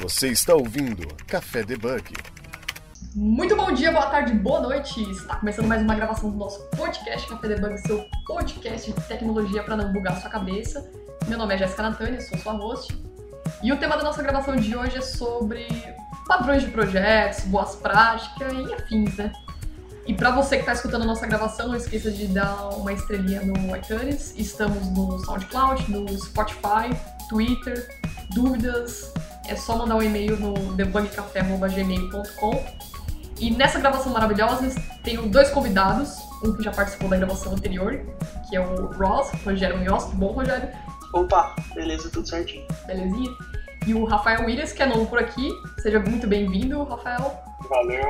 Você está ouvindo Café Debug. Muito bom dia, boa tarde, boa noite. Está começando mais uma gravação do nosso podcast Café Debug, seu podcast de tecnologia para não bugar sua cabeça. Meu nome é Jéssica Natânia, sou sua host. E o tema da nossa gravação de hoje é sobre padrões de projetos, boas práticas e afins, né? E para você que está escutando a nossa gravação, não esqueça de dar uma estrelinha no iTunes. Estamos no SoundCloud, no Spotify, Twitter. Dúvidas, é só mandar um e-mail no debugcafé.gmail.com. E nessa gravação maravilhosa, tenho dois convidados. Um que já participou da gravação anterior, que é o Ross, Rogério Munhoz. Tudo bom, Rogério? Opa, beleza, tudo certinho. Belezinha. E o Rafael Williams, que é novo por aqui. Seja muito bem-vindo, Rafael. Valeu.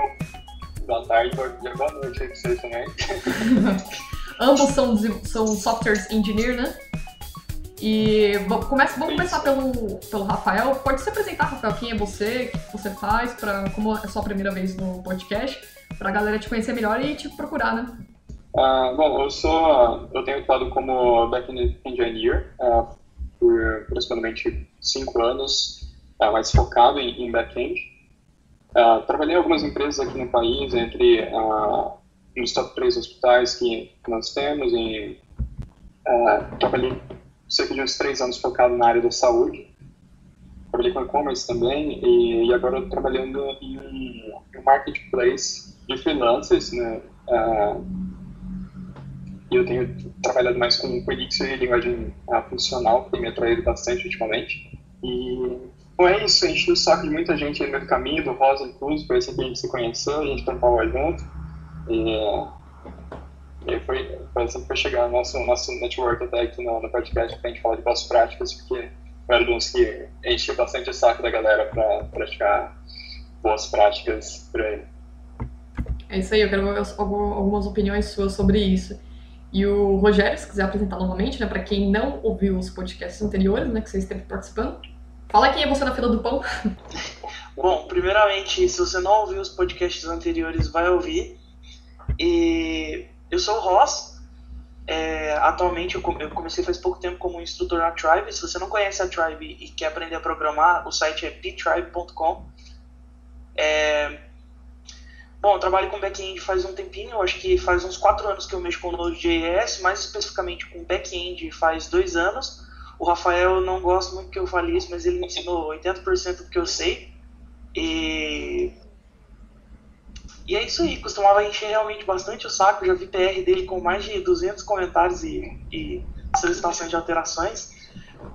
Boa tarde, boa noite aí pra vocês também. Ambos são, são softwares engineer, né? E começa, vamos começar pelo, pelo Rafael. Pode se apresentar, Rafael, quem é você, o que você faz, pra, como é sua primeira vez no podcast, para a galera te conhecer melhor e te procurar, né? Uh, bom, eu sou, eu tenho atuado como backend engineer uh, por aproximadamente cinco anos, uh, mais focado em, em backend. trabalhei em algumas empresas aqui no país, entre nos top três hospitais que, nós temos, em, trabalhei cerca de uns três anos focado na área da saúde. Trabalhei com e-commerce também e, e agora estou trabalhando em um, marketplace de freelancers, né? Uh, e eu tenho trabalhado mais com, Elixir e linguagem uh, funcional, que tem me atraído bastante ultimamente. E bom, é isso, a gente o saco de muita gente aí no caminho, do Rosa inclusive, foi assim que a gente se conheceu, a gente trampava junto. E, e aí foi, foi assim que foi chegar o nosso, nosso network até aqui no, no podcast pra gente falar de boas práticas, porque eu era uns que enchia bastante o saco da galera para praticar boas práticas por aí. É isso aí, eu quero ver algumas opiniões suas sobre isso. E o Rogério, se quiser apresentar novamente, né, para quem não ouviu os podcasts anteriores, né, que vocês esteve participando, fala quem é você na fila do pão. Bom, primeiramente, se você não ouviu os podcasts anteriores, vai ouvir. E eu sou o Ross. É, atualmente eu, comecei faz pouco tempo como instrutor na Tribe. Se você não conhece a Tribe e quer aprender a programar, o site é ptribe.com. É, bom, eu trabalho com back-end faz um tempinho, eu acho que faz uns 4 anos que eu mexo com Node.js, mais especificamente com back-end faz 2 anos. O Rafael não gosta muito que eu fale isso, mas ele me ensinou 80% do que eu sei. E e é isso aí, costumava encher realmente bastante o saco. Já vi PR dele com mais de 200 comentários e, e solicitações de alterações.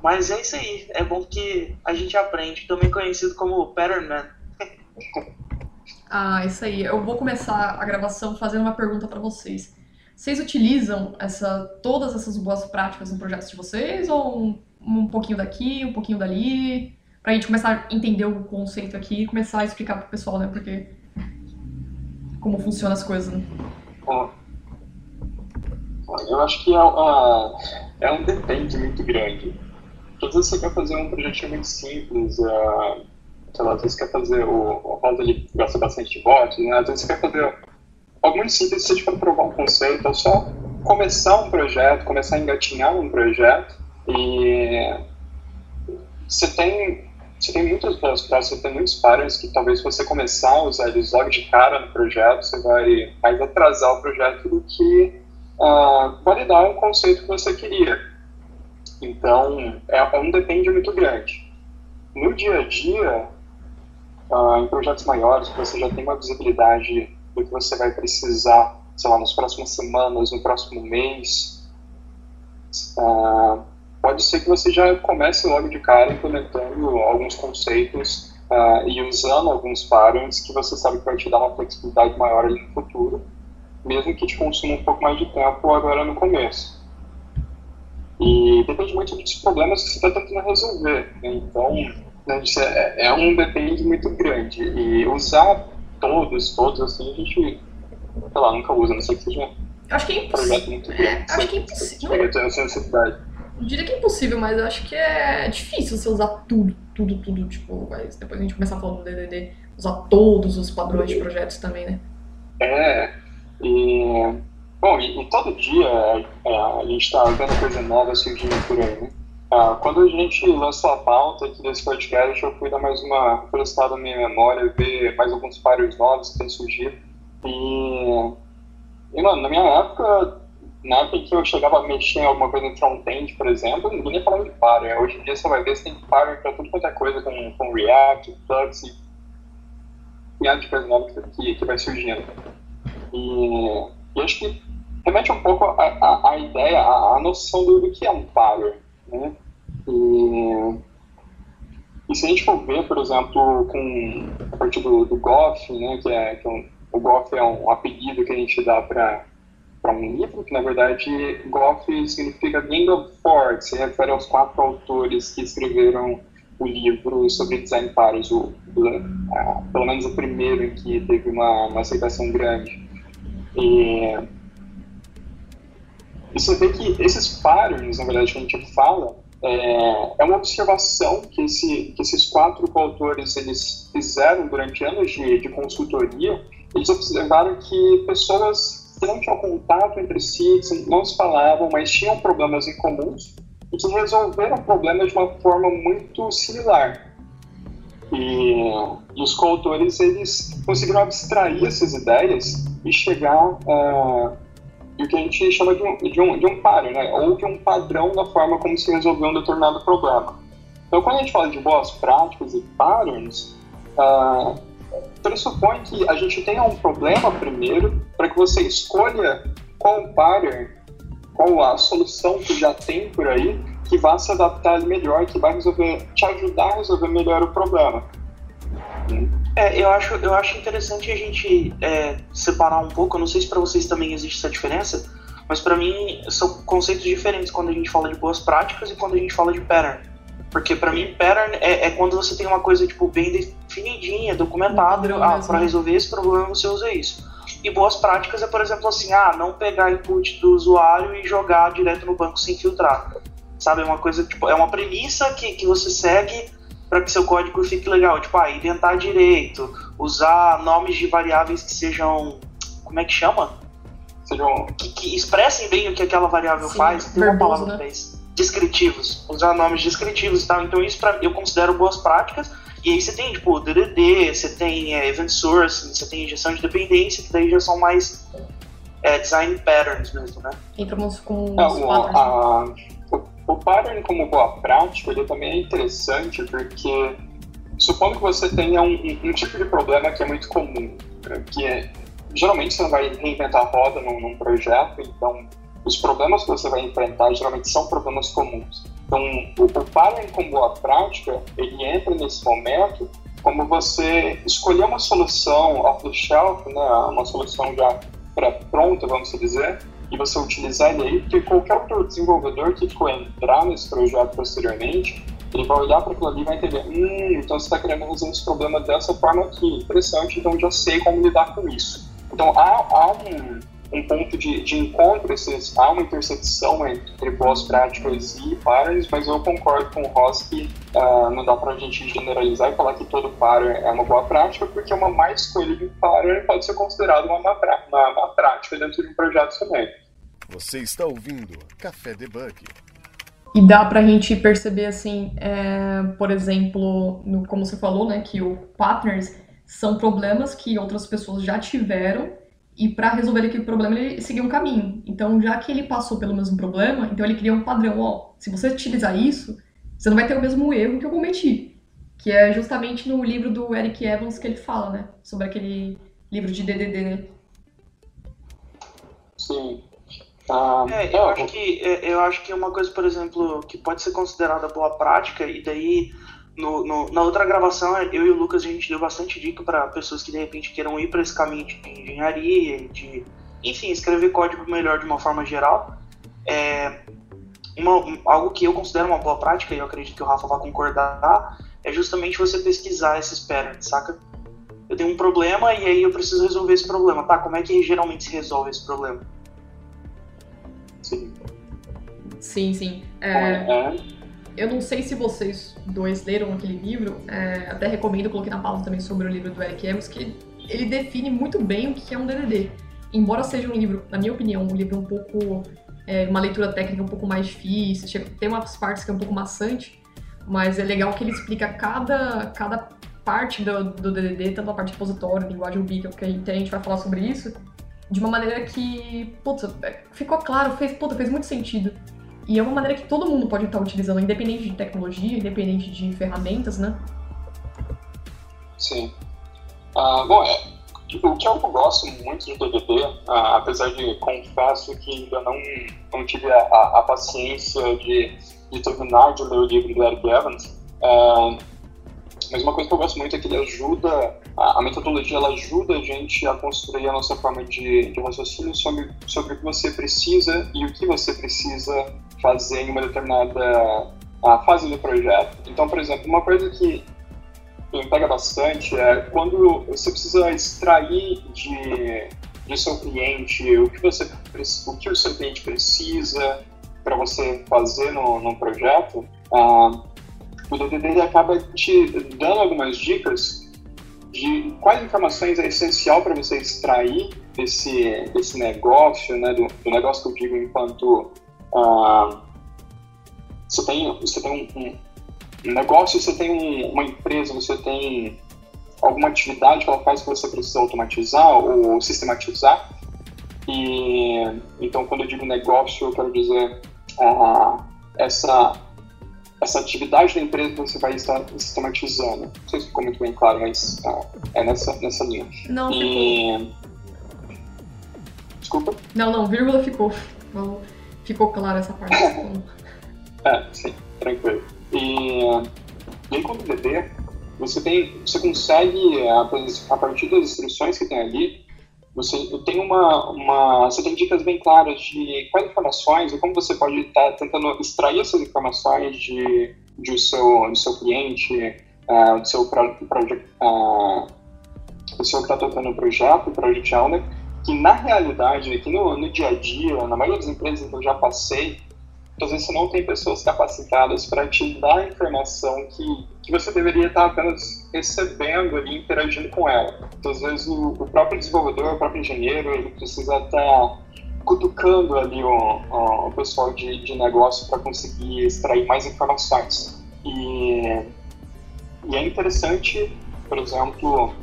Mas é isso aí, é bom que a gente aprende. Também conhecido como Pattern Man. ah, isso aí. Eu vou começar a gravação fazendo uma pergunta para vocês. Vocês utilizam essa, todas essas boas práticas no projeto de vocês? Ou um, um pouquinho daqui, um pouquinho dali? Pra gente começar a entender o conceito aqui e começar a explicar pro pessoal, né? Porque como funcionam as coisas, né? Eu acho que é, é um depende muito grande. Às vezes você quer fazer um projetinho muito simples, uh, sei lá, às vezes quer fazer, o, o Rosa ele gosta bastante de bots, né? Às vezes você quer fazer algo muito simples, seja para provar um conceito, ou só começar um projeto, começar a engatinhar um projeto e você tem você tem muitos planos você tem muitos parents que talvez você começar a usar eles logo de cara no projeto, você vai mais atrasar o projeto do que uh, validar um conceito que você queria. Então, é, é um depende muito grande. No dia a dia, uh, em projetos maiores, você já tem uma visibilidade do que você vai precisar, sei lá, nas próximas semanas, no próximo mês, uh, pode ser que você já comece logo de cara implementando alguns conceitos uh, e usando alguns parents que você sabe que vai te dar uma flexibilidade maior ali no futuro, mesmo que te consuma um pouco mais de tempo agora no começo. E depende muito dos problemas que você está tentando resolver. Né? Então, né, é, é um depende muito grande. E usar todos, todos assim, a gente, sei lá, nunca usa, não sei que seja Acho que é impossível. Um projeto muito grande. Acho que é impossível. Essa necessidade. Não diria que é impossível, mas eu acho que é difícil você usar tudo, tudo, tudo. Tipo, mas depois a gente começar falando do DDD, usar todos os padrões de projetos também, né? É, e. Bom, e, e todo dia é, a gente está vendo coisa nova surgindo por aí, né? Ah, quando a gente lançou a pauta aqui desse podcast, eu fui dar mais uma refrescada na minha memória, ver mais alguns pares novos que têm surgido. E, e, mano, na minha época, na época que eu chegava a mexer em alguma coisa em front-end, por exemplo, ninguém nem falava de pattern. Hoje em dia você vai ver, você tem pattern para tudo quanto é coisa, com, com React, Flux e piada de coisa nova que, que vai surgindo. E, e acho que remete um pouco a, a, a ideia, a, noção do, do que é um pattern. Né? E, e se a gente for ver, por exemplo, com, a partir do, do GOF, né, que é, que é um, o GOF é um apelido que a gente dá para para um livro, que na verdade GOF significa Gang of Four, que se refere aos quatro autores que escreveram o livro sobre design pares, o, o, pelo menos o primeiro em que teve uma, uma aceitação grande. E, e você vê que esses patterns, na verdade, que a gente fala, é, é uma observação que, esse, que esses quatro coautores eles fizeram durante anos de, de consultoria. Eles observaram que pessoas não tinham contato entre si, não se falavam, mas tinham problemas em comuns e que resolveram problemas de uma forma muito similar. E, e os coautores eles conseguiram abstrair essas ideias e chegar uh, o que a gente chama de um, de um, de um páreo, né? ou de um padrão na forma como se resolveu um determinado problema. Então, quando a gente fala de boas práticas e patterns, uh, pressupõe que a gente tenha um problema primeiro para que você escolha qual pattern, qual a solução que já tem por aí que vai se adaptar melhor, que vai resolver, te ajudar a resolver melhor o problema. É, eu acho, eu acho interessante a gente é, separar um pouco. Eu não sei se para vocês também existe essa diferença, mas para mim são conceitos diferentes quando a gente fala de boas práticas e quando a gente fala de pattern. Porque para mim pattern é, é, quando você tem uma coisa tipo bem definidinha, documentada. Ah, para resolver esse problema você usa isso. E boas práticas é, por exemplo, assim, ah, não pegar input do usuário e jogar direto no banco sem filtrar. Sabe, é uma coisa, tipo, é uma premissa que, que você segue para que seu código fique legal. Tipo, ah, indentar direito, usar nomes de variáveis que sejam. Como é que chama? Sejam. Que, que expressem bem o que aquela variável Sim, faz. Tem uma palavra né? isso. Descritivos. Usar nomes descritivos e tal. Então, isso pra, eu considero boas práticas. E aí você tem, tipo, DDD, você tem é, Event Source, você tem injeção de dependência, que daí já são mais é, design patterns mesmo, né? Entramos com é, os patterns. O pattern como boa prática, ele também é interessante porque supondo que você tenha um, um, um tipo de problema que é muito comum, né, que é, geralmente você não vai reinventar a roda num, num, projeto, então os problemas que você vai enfrentar geralmente são problemas comuns. Então, o, o como boa prática, ele entra nesse momento como você escolher uma solução off-the-shelf, né, uma solução já pré-pronta, vamos dizer, e você utilizar ele aí, porque qualquer outro desenvolvedor que for entrar nesse projeto posteriormente, ele vai olhar para aquilo ali e vai entender, hum, então você está querendo resolver esse problema dessa forma aqui, interessante, então já sei como lidar com isso. Então há, há um, um ponto de, de encontro, esses, há uma intersecção entre boas práticas e pares, mas eu concordo com o Ross que uh, não dá para a gente generalizar e falar que todo par é uma boa prática, porque uma má escolha de par pode ser considerada uma má, uma má prática dentro de um projeto também. Você está ouvindo Café Debug. E dá para a gente perceber, assim, é, por exemplo, no, como você falou, né, que o partners são problemas que outras pessoas já tiveram e para resolver aquele problema ele seguiu um caminho. Então, já que ele passou pelo mesmo problema, então ele cria um padrão. Ó, se você utilizar isso, você não vai ter o mesmo erro que eu cometi. Que é justamente no livro do Eric Evans que ele fala, né? Sobre aquele livro de DDD, né? Sim. Ah, é, eu, acho que, é, eu acho que uma coisa, por exemplo, que pode ser considerada boa prática, e daí no, no, na outra gravação, eu e o Lucas, a gente deu bastante dica para pessoas que de repente queiram ir para esse caminho de engenharia, de, enfim, escrever código melhor de uma forma geral. É, uma, algo que eu considero uma boa prática, e eu acredito que o Rafa vai concordar, é justamente você pesquisar esses patterns, saca? Eu tenho um problema e aí eu preciso resolver esse problema. Tá, como é que geralmente se resolve esse problema? Sim. Sim, sim. É... é eu não sei se vocês dois leram aquele livro, é, até recomendo, coloquei na pauta também sobre o livro do Eric Evans, que ele define muito bem o que é um DDD. Embora seja um livro, na minha opinião, um livro um pouco é, uma leitura técnica um pouco mais difícil, chega, tem umas partes que é um pouco maçante, mas é legal que ele explica cada, cada parte do, do DDD, tanto a parte repositório, linguagem ubica, que a gente, a gente vai falar sobre isso, de uma maneira que, putz, é, ficou claro, fez, puta, fez muito sentido. E é uma maneira que todo mundo pode estar utilizando, independente de tecnologia, independente de ferramentas, né? Sim. Uh, bom, é, o que eu gosto muito DDD, uh, ah, apesar de confesso que ainda não, não tive a, a, a paciência de, de terminar de ler o livro do Eric Evans, uh, mas uma coisa que eu gosto muito é que ele ajuda, a, a, metodologia ela ajuda a gente a construir a nossa forma de, de raciocínio sobre, sobre o que você precisa e o que você precisa fazer em uma determinada a fase do projeto. Então, por exemplo, uma coisa que me pega bastante é quando você precisa extrair de, de seu cliente o que, você, o que o seu cliente precisa para você fazer no, no projeto. Ah, o DDD acaba te dando algumas dicas de quais informações é essencial para você extrair desse, desse negócio, né, do, do negócio que eu digo enquanto uh, você tem, você tem um, um negócio, você tem um, uma empresa, você tem alguma atividade que ela faz que você precisa automatizar ou sistematizar. E então, quando eu digo negócio, eu quero dizer uh, essa essa atividade da empresa que você vai estar sistematizando. Não sei se ficou muito bem claro, mas uh, é nessa, nessa linha. Não, e... ficou. Desculpa? Não, não, vírgula ficou. Ficou claro essa parte. é, sim, tranquilo. E, e aí, com o DD, você, tem, você consegue, a, a partir das instruções que tem ali, você tem uma, uma, você tem dicas bem claras de quais informações e como você pode estar tá tentando extrair essas informações de, de seu, do seu cliente, uh, do seu project, uh, pessoa que está tocando o projeto, o owner, que na realidade, aqui no, no dia a dia, na maioria das empresas que eu já passei, às vezes você não tem pessoas capacitadas para te dar a informação que, que você deveria estar apenas recebendo ali, interagindo com ela. Então, às vezes o, o próprio desenvolvedor, o próprio engenheiro, ele precisa estar cutucando ali o, o, pessoal de, de negócio para conseguir extrair mais informações. E, e é interessante, por exemplo,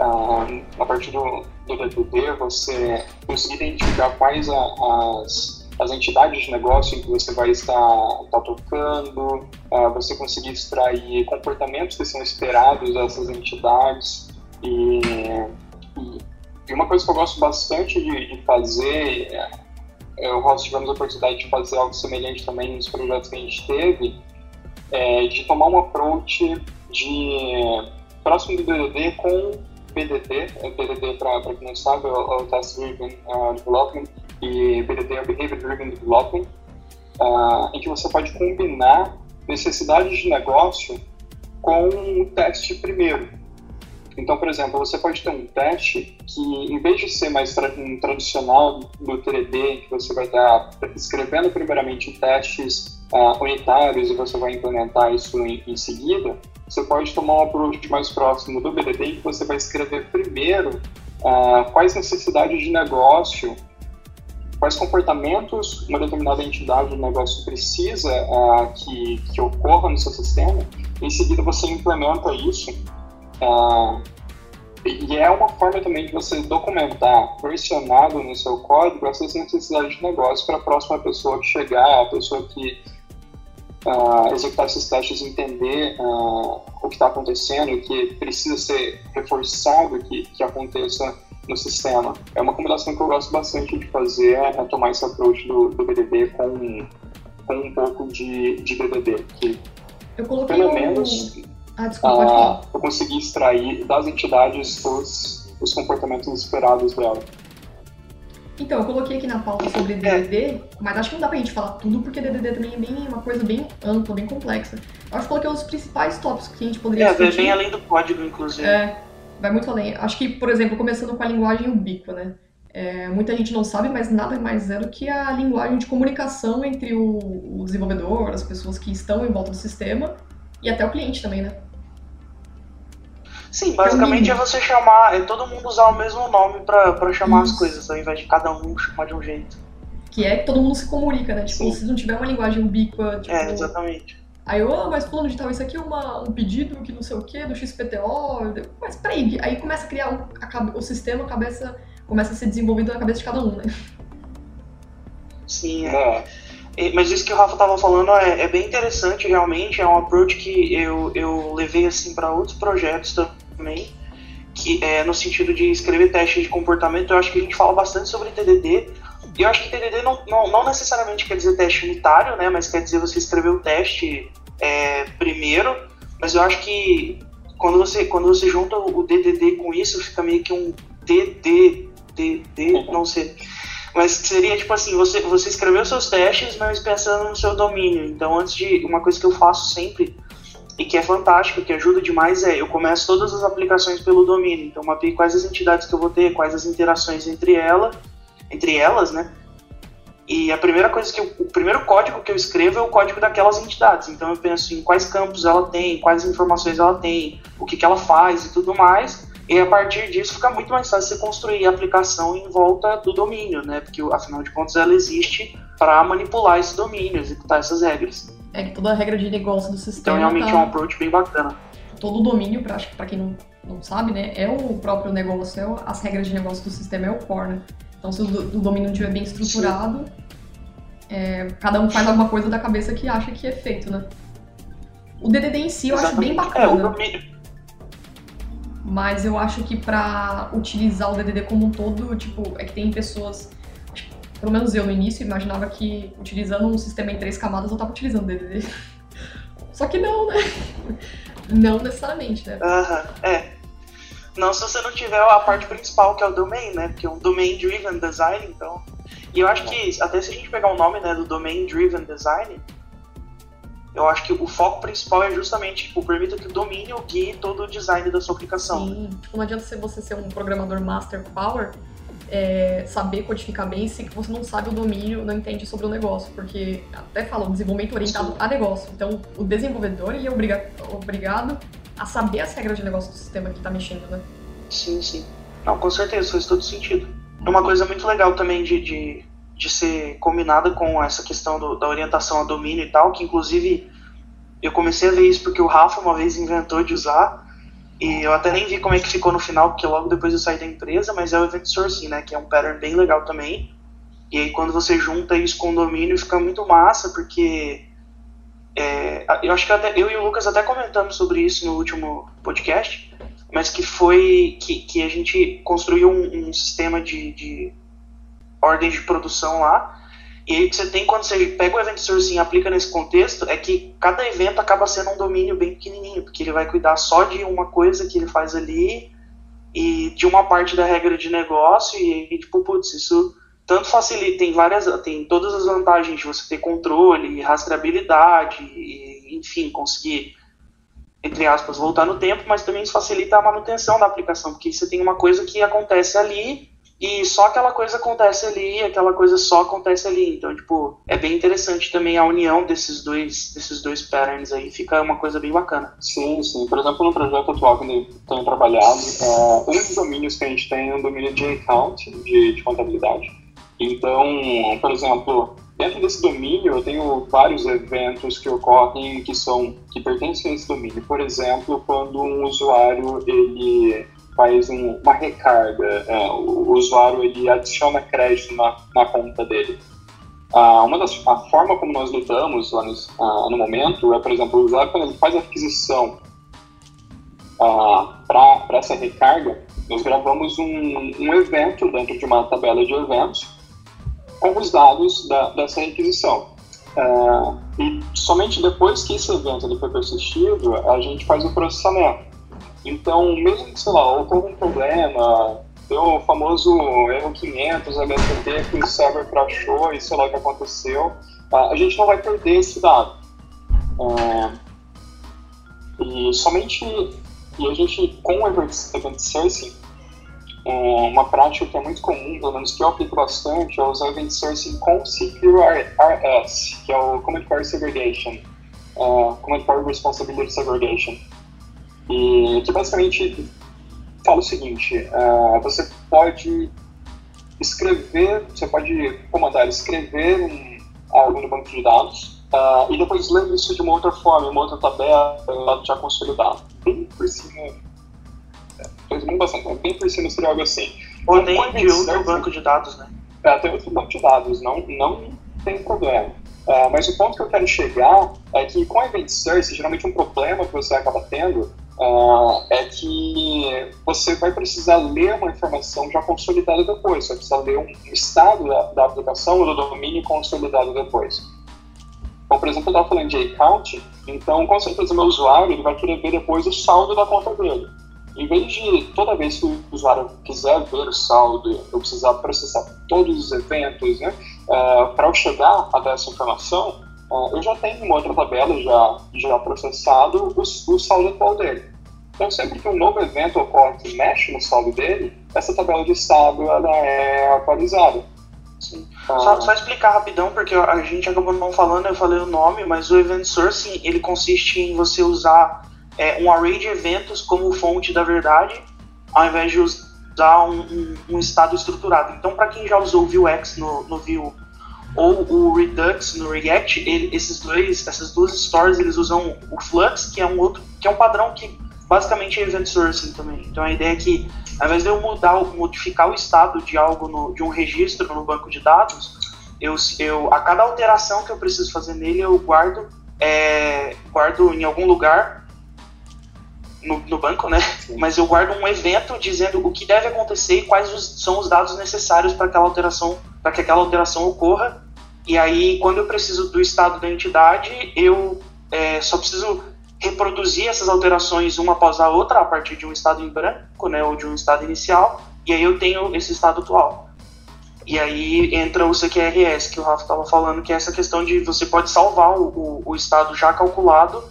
uh, a partir do, do DDD, você conseguir identificar quais a, as as entidades de negócio em que você vai estar, estar tocando, uh, você conseguir extrair comportamentos que são esperados dessas entidades. E, e, e, uma coisa que eu gosto bastante de, de fazer, é, eu nós tivemos a oportunidade de fazer algo semelhante também nos projetos que a gente teve, é de tomar um approach de próximo do DDD com BDD, BDD para quem não sabe, é o Test Driven uh, Development, e BDD é o Behavior Driven Development, uh, em que você pode combinar necessidades de negócio com o teste primeiro. Então, por exemplo, você pode ter um teste que, em vez de ser mais tra um tradicional do TDD, que você vai estar escrevendo primeiramente testes uh, unitários e você vai implementar isso em, em, seguida, você pode tomar um approach mais próximo do BDD, em que você vai escrever primeiro uh, quais necessidades de negócio quais comportamentos uma determinada entidade do negócio precisa uh, que, que ocorra no seu sistema, em seguida você implementa isso. Uh, e é uma forma também de você documentar, versionado no seu código, essas necessidades de negócio para a próxima pessoa que chegar, a pessoa que uh, executar esses testes, entender uh, o que está acontecendo, o que precisa ser reforçado que, que aconteça no sistema. É uma combinação que eu gosto bastante de fazer, é tomar esse approach do, do BDD com, com um pouco de, de BDD, que pelo menos ah, desculpa, ah, eu consegui extrair das entidades os, os comportamentos esperados dela. Então, eu coloquei aqui na pauta sobre DDD, mas acho que não dá pra gente falar tudo, porque DDD também é bem, uma coisa bem ampla, bem complexa. Eu acho que coloquei os principais tópicos que a gente poderia é, discutir. É, bem além do código, inclusive. É, vai muito além. Acho que, por exemplo, começando com a linguagem ubíqua, né? É, muita gente não sabe, mas nada mais é do que a linguagem de comunicação entre o, o desenvolvedor, as pessoas que estão em volta do sistema e até o cliente também, né? Sim, basicamente é, é você chamar, é todo mundo usar o mesmo nome para chamar Isso. as coisas, ao invés de cada um chamar de um jeito. Que é que todo mundo se comunica, né? Tipo, Sim. se não tiver uma linguagem ubíqua, tipo. É, exatamente. Aí eu, ah, mas fulano de tal, isso aqui é uma, um pedido que não sei o que, do XPTO. Mas peraí, aí começa a criar o, a o sistema, a cabeça começa a ser desenvolvido na cabeça de cada um, né? Sim, é. É, Mas isso que o Rafa tava falando é, é bem interessante, realmente. É um approach que eu, eu levei assim para outros projetos também, que é no sentido de escrever testes de comportamento. Eu acho que a gente fala bastante sobre TDD. E eu acho que TDD não, não, não necessariamente quer dizer teste unitário, né? Mas quer dizer você escrever o teste é, primeiro. Mas eu acho que quando você, quando você junta o DDD com isso, fica meio que um DD, DD, não sei. Mas seria tipo assim, você, você escreveu seus testes, mas pensando no seu domínio. Então, antes de. Uma coisa que eu faço sempre, e que é fantástico, que ajuda demais, é eu começo todas as aplicações pelo domínio. Então, mapeio quais as entidades que eu vou ter, quais as interações entre ela, entre elas, né? E a primeira coisa que eu, o primeiro código que eu escrevo é o código daquelas entidades. Então eu penso em quais campos ela tem, quais informações ela tem, o que, que ela faz e tudo mais. E a partir disso fica muito mais fácil você construir a aplicação em volta do domínio, né? Porque afinal de contas ela existe para manipular esse domínio, executar essas regras. É que toda a regra de negócio do Então sistema realmente tá... é um approach bem bacana. todo o domínio, pra, acho que pra quem não, não sabe, né, é o próprio negócio, é o- as regras de negócio do sistema é o core, né? Então se o, o domínio não estiver bem estruturado, é, cada um faz alguma coisa da cabeça que acha que é feito, né? O DDD em si eu acho bem Exatamente. É, o bacana, domínio. mas eu acho que pra utilizar o DDD como um todo, tipo, é que tem pessoas, pelo menos eu no início imaginava que utilizando um sistema em três camadas eu tava utilizando o DDD. Só que não, né? Não necessariamente, né? Aham, é. Não se você não tiver a parte principal, que é o domain, né? Porque é um domain driven design, então. E eu acho que, até se a gente pegar o nome né, do domain driven design, eu acho que o foco principal é justamente, tipo, permita que o domínio guie todo o design da sua aplicação. né? Sim, tipo, não adianta você ser um programador master power, é, saber codificar bem se você não sabe o domínio, não entende sobre o negócio, porque até fala, o desenvolvimento orientado a negócio. Então, o desenvolvedor ele é obriga obrigado a saber as regras de negócio do sistema que está mexendo, né? Sim, sim. Não, com certeza, faz todo sentido. É uma coisa muito legal também de, de, de ser combinada com essa questão do- da orientação a domínio e tal, que inclusive eu comecei a ver isso porque o Rafa uma vez inventou de usar, e eu até nem vi como é que ficou no final, porque logo depois eu saí da empresa, mas é o Event Sourcing, né, que é um pattern bem legal também. E aí quando você junta isso com o domínio fica muito massa, porque é, eu acho que até, eu e o Lucas até comentamos sobre isso no último podcast, mas que foi que, que a gente construiu um, um sistema de, de ordem de produção lá. E aí o que você tem quando você pega o event sourcing e aplica nesse contexto é que cada evento acaba sendo um domínio bem pequenininho, porque ele vai cuidar só de uma coisa que ele faz ali e de uma parte da regra de negócio e aí, tipo, putz, isso tanto facilita, tem várias, tem todas as vantagens de você ter controle, rastreabilidade e, enfim, conseguir entre aspas, voltar no tempo, mas também isso facilita a manutenção da aplicação, porque você tem uma coisa que acontece ali e só aquela coisa acontece ali, aquela coisa só acontece ali. Então, tipo, é bem interessante também a união desses dois, desses dois patterns aí, fica uma coisa bem bacana. Sim, sim. Por exemplo, no projeto atual que eu tenho trabalhado, é, um dos domínios que a gente tem é um domínio de account, de, de contabilidade. Então, por exemplo, dentro desse domínio eu tenho vários eventos que ocorrem que são que pertencem a esse domínio. Por exemplo, quando um usuário ele faz um, uma recarga, é, o usuário ele adiciona crédito na, na conta dele. Ah, uma das a forma como nós lidamos lá no, ah, no momento é, por exemplo, o usuário quando ele faz a aquisição ah, para essa recarga, nós gravamos um, um evento dentro de uma tabela de eventos com os dados da, dessa requisição. Ah, e somente depois que esse evento ele foi persistido, a gente faz o processamento. Então, mesmo que, sei lá, ocorra um problema, deu o famoso erro 500, HTTP, que o server crashou e sei lá o que aconteceu, a gente não vai perder esse dado. Ah, e somente, e a gente, com o Event, event Sourcing, um, uma prática que é muito comum, pelo menos que eu aplico bastante, é usar Event Sourcing com CQRS, que é o Command Core Segregation, uh, Command Core Responsibility Segregation. E que basicamente fala o seguinte, uh, você pode escrever, você pode comandar escrever um, algo no banco de dados uh, e depois ler isso de uma outra forma, uma outra tabela, já consolidado. Bem por cima, é, bastante, bem por cima seria algo assim. Ou nem de outro banco de dados, né? É, tem outro banco de dados, não, não tem problema. Uh, mas o ponto que eu quero chegar é que com a Event Source, geralmente um problema que você acaba tendo uh, é que você vai precisar ler uma informação já consolidada depois, você vai precisar ler um estado da, da aplicação ou do domínio consolidado depois. Então, por exemplo, eu estava falando de account, então com certeza meu usuário ele vai querer ver depois o saldo da conta dele. Em vez de toda vez que o usuário quiser ver o saldo, eu precisar processar todos os eventos, né, uh, ah, para eu chegar até essa informação, uh, eu já tenho uma outra tabela já, já processado o, o saldo atual dele. Então, sempre que um novo evento ocorre que mexe no saldo dele, essa tabela de estado ela é atualizada. Sim. Ah. Só, só, explicar rapidão, porque a gente acabou não falando, eu falei o nome, mas o Event Sourcing ele consiste em você usar é, um array de eventos como fonte da verdade, ao invés de usar um, um, um estado estruturado. Então, para quem já usou o Vuex no, no Vue ou o Redux no React, ele, esses dois, essas duas stores, eles usam o Flux, que é um outro, que é um padrão que basicamente é event sourcing também. Então a ideia é que, ao invés de eu mudar, modificar o estado de algo no, de um registro no banco de dados, eu, eu, a cada alteração que eu preciso fazer nele, eu guardo, é, guardo em algum lugar no, no, banco, né? Mas eu guardo um evento dizendo o que deve acontecer e quais os, são os dados necessários para aquela alteração, para que aquela alteração ocorra. E aí, quando eu preciso do estado da entidade, eu é, só preciso reproduzir essas alterações uma após a outra a partir de um estado em branco, né, ou de um estado inicial, e aí eu tenho esse estado atual. E aí entra o CQRS que o Rafa estava falando, que é essa questão de você pode salvar o, o, o estado já calculado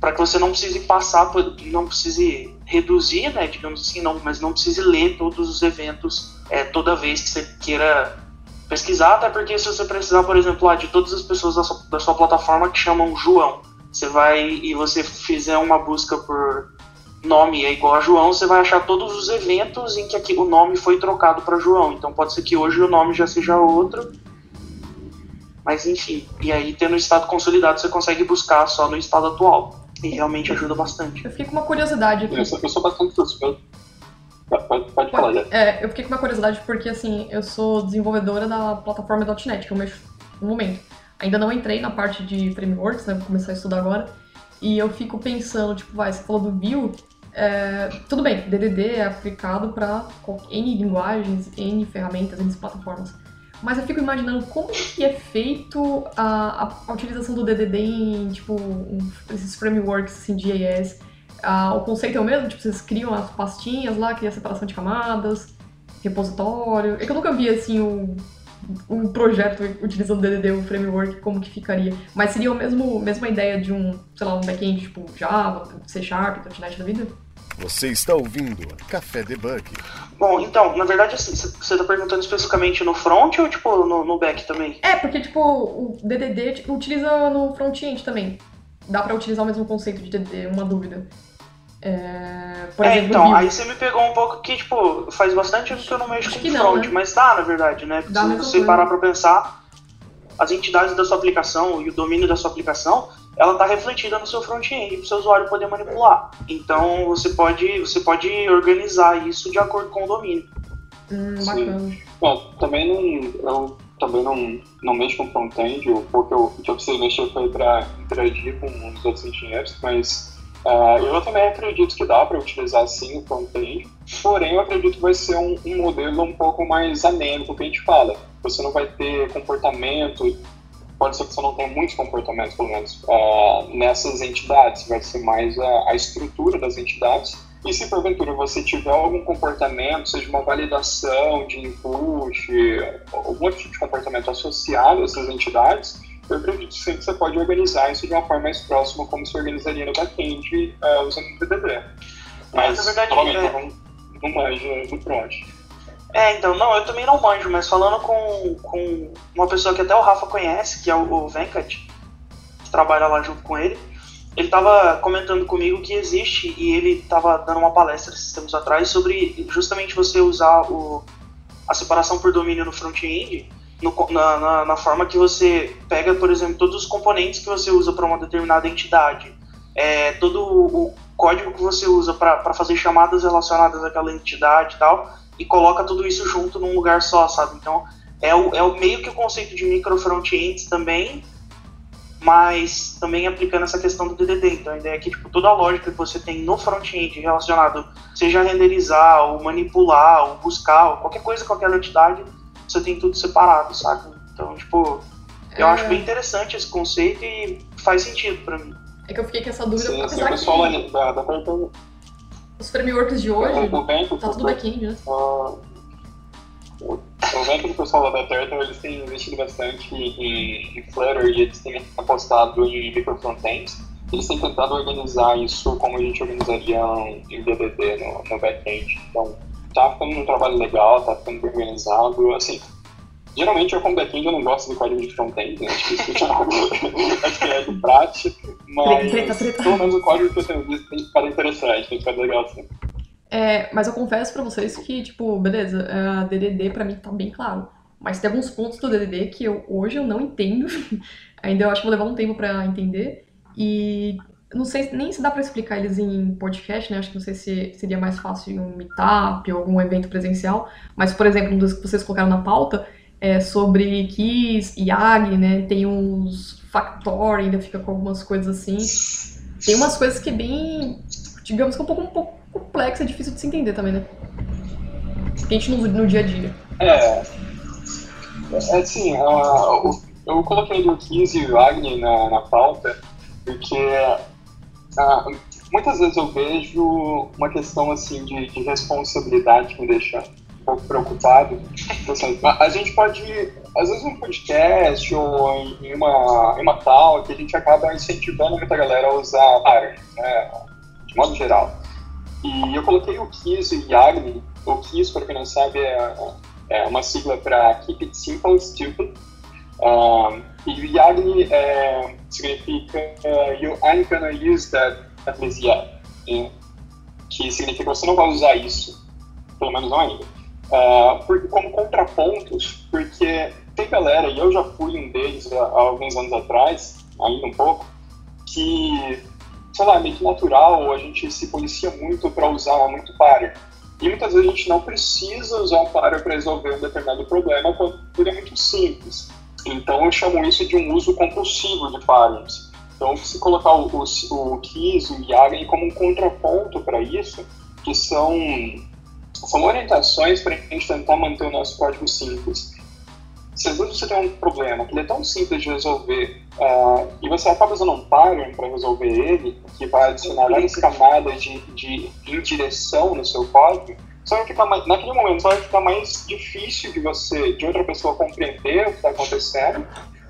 para que você não precise passar, não precise reduzir, né, digamos assim, não, mas não precise ler todos os eventos é, toda vez que você queira pesquisar, até porque se você precisar, por exemplo, lá, de todas as pessoas da sua, da sua plataforma que chamam João, você vai e você fizer uma busca por nome é igual a João, você vai achar todos os eventos em que aqui, o nome foi trocado para João. Então pode ser que hoje o nome já seja outro. Mas enfim, e aí tendo o estado consolidado você consegue buscar só no estado atual. E realmente ajuda bastante. Eu fiquei com uma curiosidade aqui. Eu sou, eu sou bastante suspeito. Pode, falar, já. É, eu fiquei com uma curiosidade porque assim, eu sou desenvolvedora da plataforma .NET, que eu mexo no momento. Ainda não entrei na parte de frameworks, né? Vou começar a estudar agora. E eu fico pensando, tipo, vai, você falou do Vue, é, tudo bem, DDD é aplicado para N linguagens, N ferramentas, N plataformas. Mas eu fico imaginando como que é feito a, a, utilização do DDD em, tipo, esses frameworks, assim, de JS. Ah, o conceito é o mesmo? Tipo, vocês criam as pastinhas lá, criam a separação de camadas, repositório. É que eu nunca vi, assim, o um projeto utilizando o DDD, o framework, como que ficaria. Mas seria a mesma ideia de um, sei lá, um backend tipo Java, C Sharp, .NET da vida? Você está ouvindo Café Debug. Bom, então, na verdade, assim, você está perguntando especificamente no front ou, tipo, no, no back também? É, porque, tipo, o DDD tipo, utiliza no front-end também. Dá para utilizar o mesmo conceito de DDD, uma dúvida. É, por é, exemplo, então, aí você me pegou um pouco que, tipo, faz bastante tempo que eu não mexo Acho com não, front, né? mas dá, na verdade, né? Dá se você parar pra pensar, as entidades da sua aplicação e o domínio da sua aplicação, ela está refletida no seu front-end para o seu usuário poder manipular. Então você pode, você pode organizar isso de acordo com o domínio. Hum, bacana. Bom, também não, eu também não, não mexo com front-end, o pouco que eu, que eu precisei mexer foi para interagir com os outros engenheiros, mas Uh, eu também acredito que dá para utilizar sim o front-end, porém eu acredito que vai ser um, um, modelo um pouco mais anêmico que a gente fala. Você não vai ter comportamento, pode ser que você não tenha muitos comportamentos, pelo menos, uh, nessas entidades, vai ser mais a, a, estrutura das entidades. E se porventura você tiver algum comportamento, seja uma validação de input, algum tipo de comportamento associado a essas entidades, eu acredito que você pode organizar isso de uma forma mais próxima, como se organizaria no back-end uh, usando o DDD. Mas, na verdade, é... não, não manjo no front. É, então, não, eu também não manjo, mas falando com, com uma pessoa que até o Rafa conhece, que é o, o Venkat, que trabalha lá junto com ele, ele estava comentando comigo que existe, e ele estava dando uma palestra esses tempos atrás, sobre justamente você usar o, a separação por domínio no front-end, na, na, na, forma que você pega, por exemplo, todos os componentes que você usa para uma determinada entidade, é, todo o código que você usa para fazer chamadas relacionadas àquela entidade e tal, e coloca tudo isso junto num lugar só, sabe? Então, é o, é o meio que o conceito de micro front-ends também, mas também aplicando essa questão do DDD. Então a ideia é que tipo, toda a lógica que você tem no front-end relacionado, seja renderizar, ou manipular, ou buscar, ou qualquer coisa com aquela entidade, você tem tudo separado, sabe? Então, tipo, eu é... acho bem interessante esse conceito e faz sentido para mim. É que eu fiquei com essa dúvida, sim, apesar sim, que... Da, da, da... Os frameworks de hoje, tá tudo back-end, né? Uh eu vejo que o pessoal da Turtle eles têm investido bastante em, em Flutter e eles têm apostado em micro frontends. Eles têm tentado organizar isso como a gente organizaria em DDD no, no back-end. Então, tá ficando um trabalho legal, tá ficando bem organizado. Assim, geralmente eu como back-end eu não gosto do código de front-end, né? Acho que isso acho que é de prática, mas treta, treta. pelo menos o código que eu tenho visto tem ficado interessante, tem ficado legal assim. É, mas eu confesso pra vocês que, tipo, beleza, a DDD pra mim tá bem claro. Mas tem alguns pontos do DDD que eu, hoje eu não entendo. Ainda eu acho que vou levar um tempo pra entender. E não sei nem se dá pra explicar eles em podcast, né? Acho que não sei se seria mais fácil em um meetup ou algum evento presencial. Mas, por exemplo, um dos que vocês colocaram na pauta é sobre Keys e AG, né? Tem uns Factor, ainda fica com algumas coisas assim. Tem umas coisas que é bem, digamos que um pouco, um pouco complexa, é difícil de se entender também, né? Que a gente no, no dia a dia. É. É assim, uh, eu coloquei o 15 e o Wagner na, na pauta, porque uh, muitas vezes eu vejo uma questão assim de, de responsabilidade que me deixa um pouco preocupado. Assim, a gente pode, às vezes, um podcast ou em uma, em uma tal que a gente acaba incentivando muita galera a usar Python, né, de modo geral. E eu coloquei o KISS e YAGNI. O KISS, para quem não sabe, é, é uma sigla para Keep It Simple, Stupid. Um, e YAGNI é, significa uh, You ain't gonna use that at least yet. que significa você não vai usar isso, pelo menos não ainda. Uh, por, como contrapontos, porque tem galera, e eu já fui um deles há, há alguns anos atrás, ainda um pouco, que sei lá, meio que natural, a gente se policia muito para usar muito páreo. E muitas vezes a gente não precisa usar um páreo para resolver um determinado problema quando ele é muito simples. Então eu chamo isso de um uso compulsivo de páreos. Então se colocar o, o, o KISS o YAGN como um contraponto para isso, que são, são orientações para a gente tentar manter o nosso código simples se às vezes você tem um problema que ele é tão simples de resolver uh, e você acaba usando um pattern para resolver ele, que vai adicionar várias camadas de, de indireção no seu código, só ficar mais, naquele momento só vai ficar mais difícil de você, de outra pessoa compreender o que está acontecendo,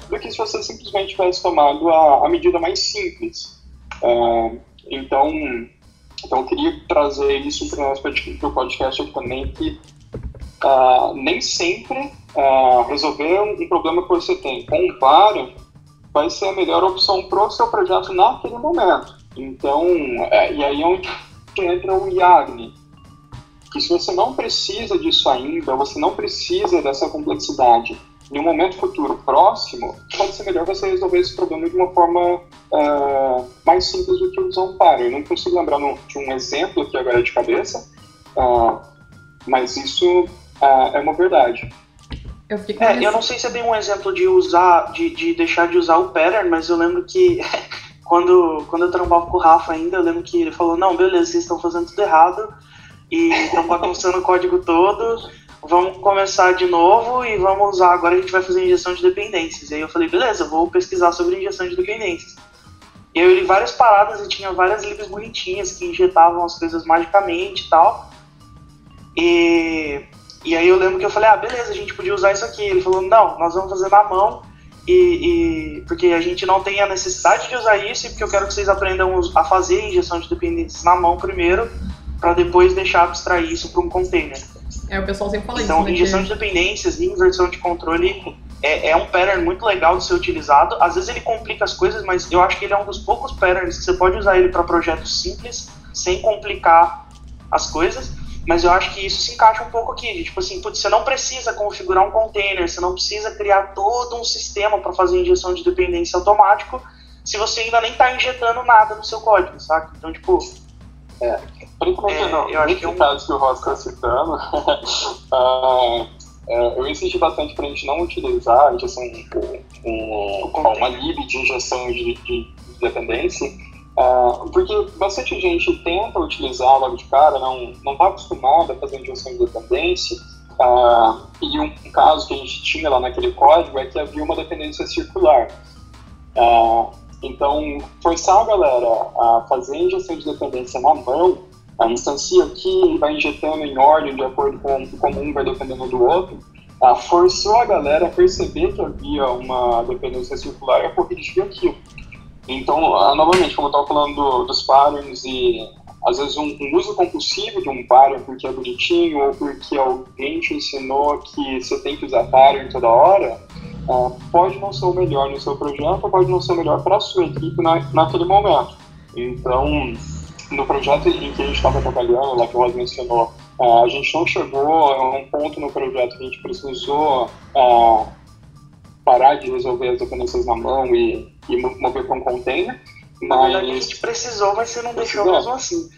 do que se você simplesmente tivesse tomado a, a medida mais simples. Uh, então, então, eu queria trazer isso para o nosso podcast aqui também, que uh, nem sempre uh, resolver um, problema que você tem com um paro vai ser a melhor opção para o seu projeto naquele momento. Então, é, e aí é onde entra o IAGNI, que se você não precisa disso ainda, você não precisa dessa complexidade em um momento futuro próximo, pode ser melhor você resolver esse problema de uma forma uh, mais simples do que usar um paro. Eu não consigo lembrar no, de um exemplo aqui agora de cabeça, uh, mas isso ah, é uma verdade. Eu, é, eu não sei se é bem um exemplo de usar, de, de deixar de usar o pattern, mas eu lembro que quando, quando eu trampava com o Rafa ainda, eu lembro que ele falou, não, beleza, vocês estão fazendo tudo errado e estão bagunçando o código todo, vamos começar de novo e vamos usar, agora a gente vai fazer injeção de dependências. E aí eu falei, beleza, vou pesquisar sobre injeção de dependências. E eu li várias paradas e tinha várias libs bonitinhas que injetavam as coisas magicamente e tal. E e aí eu lembro que eu falei, ah, beleza, a gente podia usar isso aqui. Ele falou, não, nós vamos fazer na mão, e, e porque a gente não tem a necessidade de usar isso, e porque eu quero que vocês aprendam a fazer injeção de dependentes na mão primeiro, para depois deixar abstrair isso para um container. É, o pessoal sempre fala então, isso. Então, injeção de dependências e inversão de controle é, é, um pattern muito legal de ser utilizado. Às vezes ele complica as coisas, mas eu acho que ele é um dos poucos patterns que você pode usar ele para projetos simples, sem complicar as coisas. Mas eu acho que isso se encaixa um pouco aqui. Tipo assim, putz, você não precisa configurar um container, você não precisa criar todo um sistema para fazer injeção de dependência automático se você ainda nem está injetando nada no seu código, saca? Então, tipo. É, principalmente é, no, eu acho que um... caso que o Ross está citando, uh, eu insisti bastante para a gente não utilizar a injeção, um, uma lib de injeção de, de dependência, uh, porque bastante gente tenta utilizar logo de cara, não está acostumada a fazer injeção de dependência, uh, e um caso que a gente tinha lá naquele código é que havia uma dependência circular. Uh, então, forçar a galera a fazer injeção de dependência na mão, a instancia aqui vai injetando em ordem de acordo com como um vai dependendo do outro, a forçou a galera a perceber que havia uma dependência circular e a corrigir aquilo. Então, novamente, como eu estava falando do, dos patterns e às vezes um, um, uso compulsivo de um pattern porque é bonitinho ou porque alguém te ensinou que você tem que usar pattern toda hora, uh, pode não ser o melhor no seu projeto, pode não ser o melhor para a sua equipe na, naquele momento. Então, no projeto em que a gente estava trabalhando, lá que o Rod mencionou, uh, a gente não chegou a um ponto no projeto que a gente precisou uh, parar de resolver as dependências na mão e, e mover para um container. Na verdade, a gente precisou, mas você não precisou. deixou mesmo assim.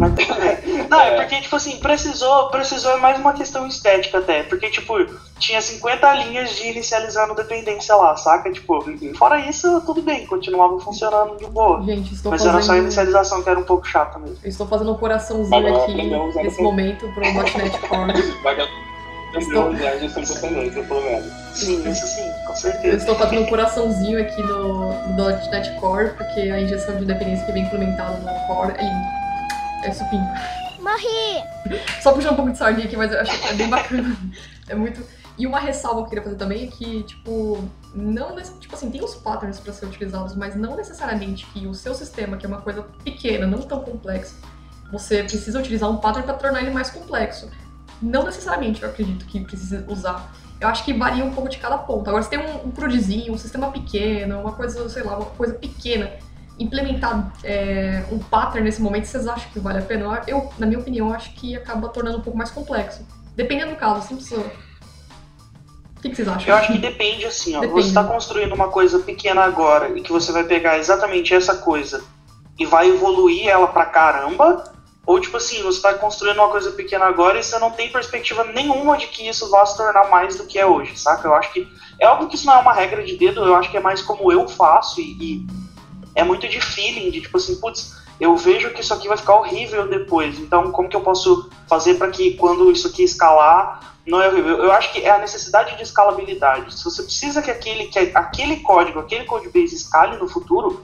Mas, não, é. é porque, tipo assim, precisou, precisou é mais uma questão estética até. Porque, tipo, tinha 50 linhas de inicializando dependência lá, saca? Tipo, fora isso, tudo bem, continuava funcionando de boa. Gente, estou Mas fazendo... era só a inicialização que era um pouco chata mesmo. Eu estou fazendo um coraçãozinho aqui nesse momento pro .NET Core. Estou... Sim, isso sim, com certeza. Eu estou fazendo um coraçãozinho aqui no, no .NET Core, porque a injeção de independência que vem implementada no Core é lindo. É supimpa. Morri! Só puxar um pouco de sardinha aqui, mas eu acho que é bem bacana. É muito... E uma ressalva que eu queria fazer também é que, tipo, não, tipo assim, tem os patterns para ser utilizados, mas não necessariamente que o seu sistema, que é uma coisa pequena, não tão complexa, você precisa utilizar um pattern para tornar ele mais complexo. Não necessariamente, eu acredito que precisa usar. Eu acho que varia um pouco de cada ponto. Agora, se tem um, um crudezinho, um sistema pequeno, uma coisa, sei lá, uma coisa pequena, implementar é, um pattern nesse momento, vocês acham que vale a pena? Eu, na minha opinião, acho que acaba tornando um pouco mais complexo. Dependendo do caso, assim, precisa... O que, que, vocês acham? Eu acho que depende, assim, ó. Depende. Você está construindo uma coisa pequena agora e que você vai pegar exatamente essa coisa e vai evoluir ela pra caramba, ou, tipo assim, você está construindo uma coisa pequena agora e você não tem perspectiva nenhuma de que isso vá se tornar mais do que é hoje, saca? Eu acho que é algo que isso não é uma regra de dedo, eu acho que é mais como eu faço e, e é muito de feeling, de tipo assim, putz, eu vejo que isso aqui vai ficar horrível depois, então como que eu posso fazer para que quando isso aqui escalar não é horrível? Eu acho que é a necessidade de escalabilidade. Se você precisa que aquele, que aquele código, aquele codebase escale no futuro,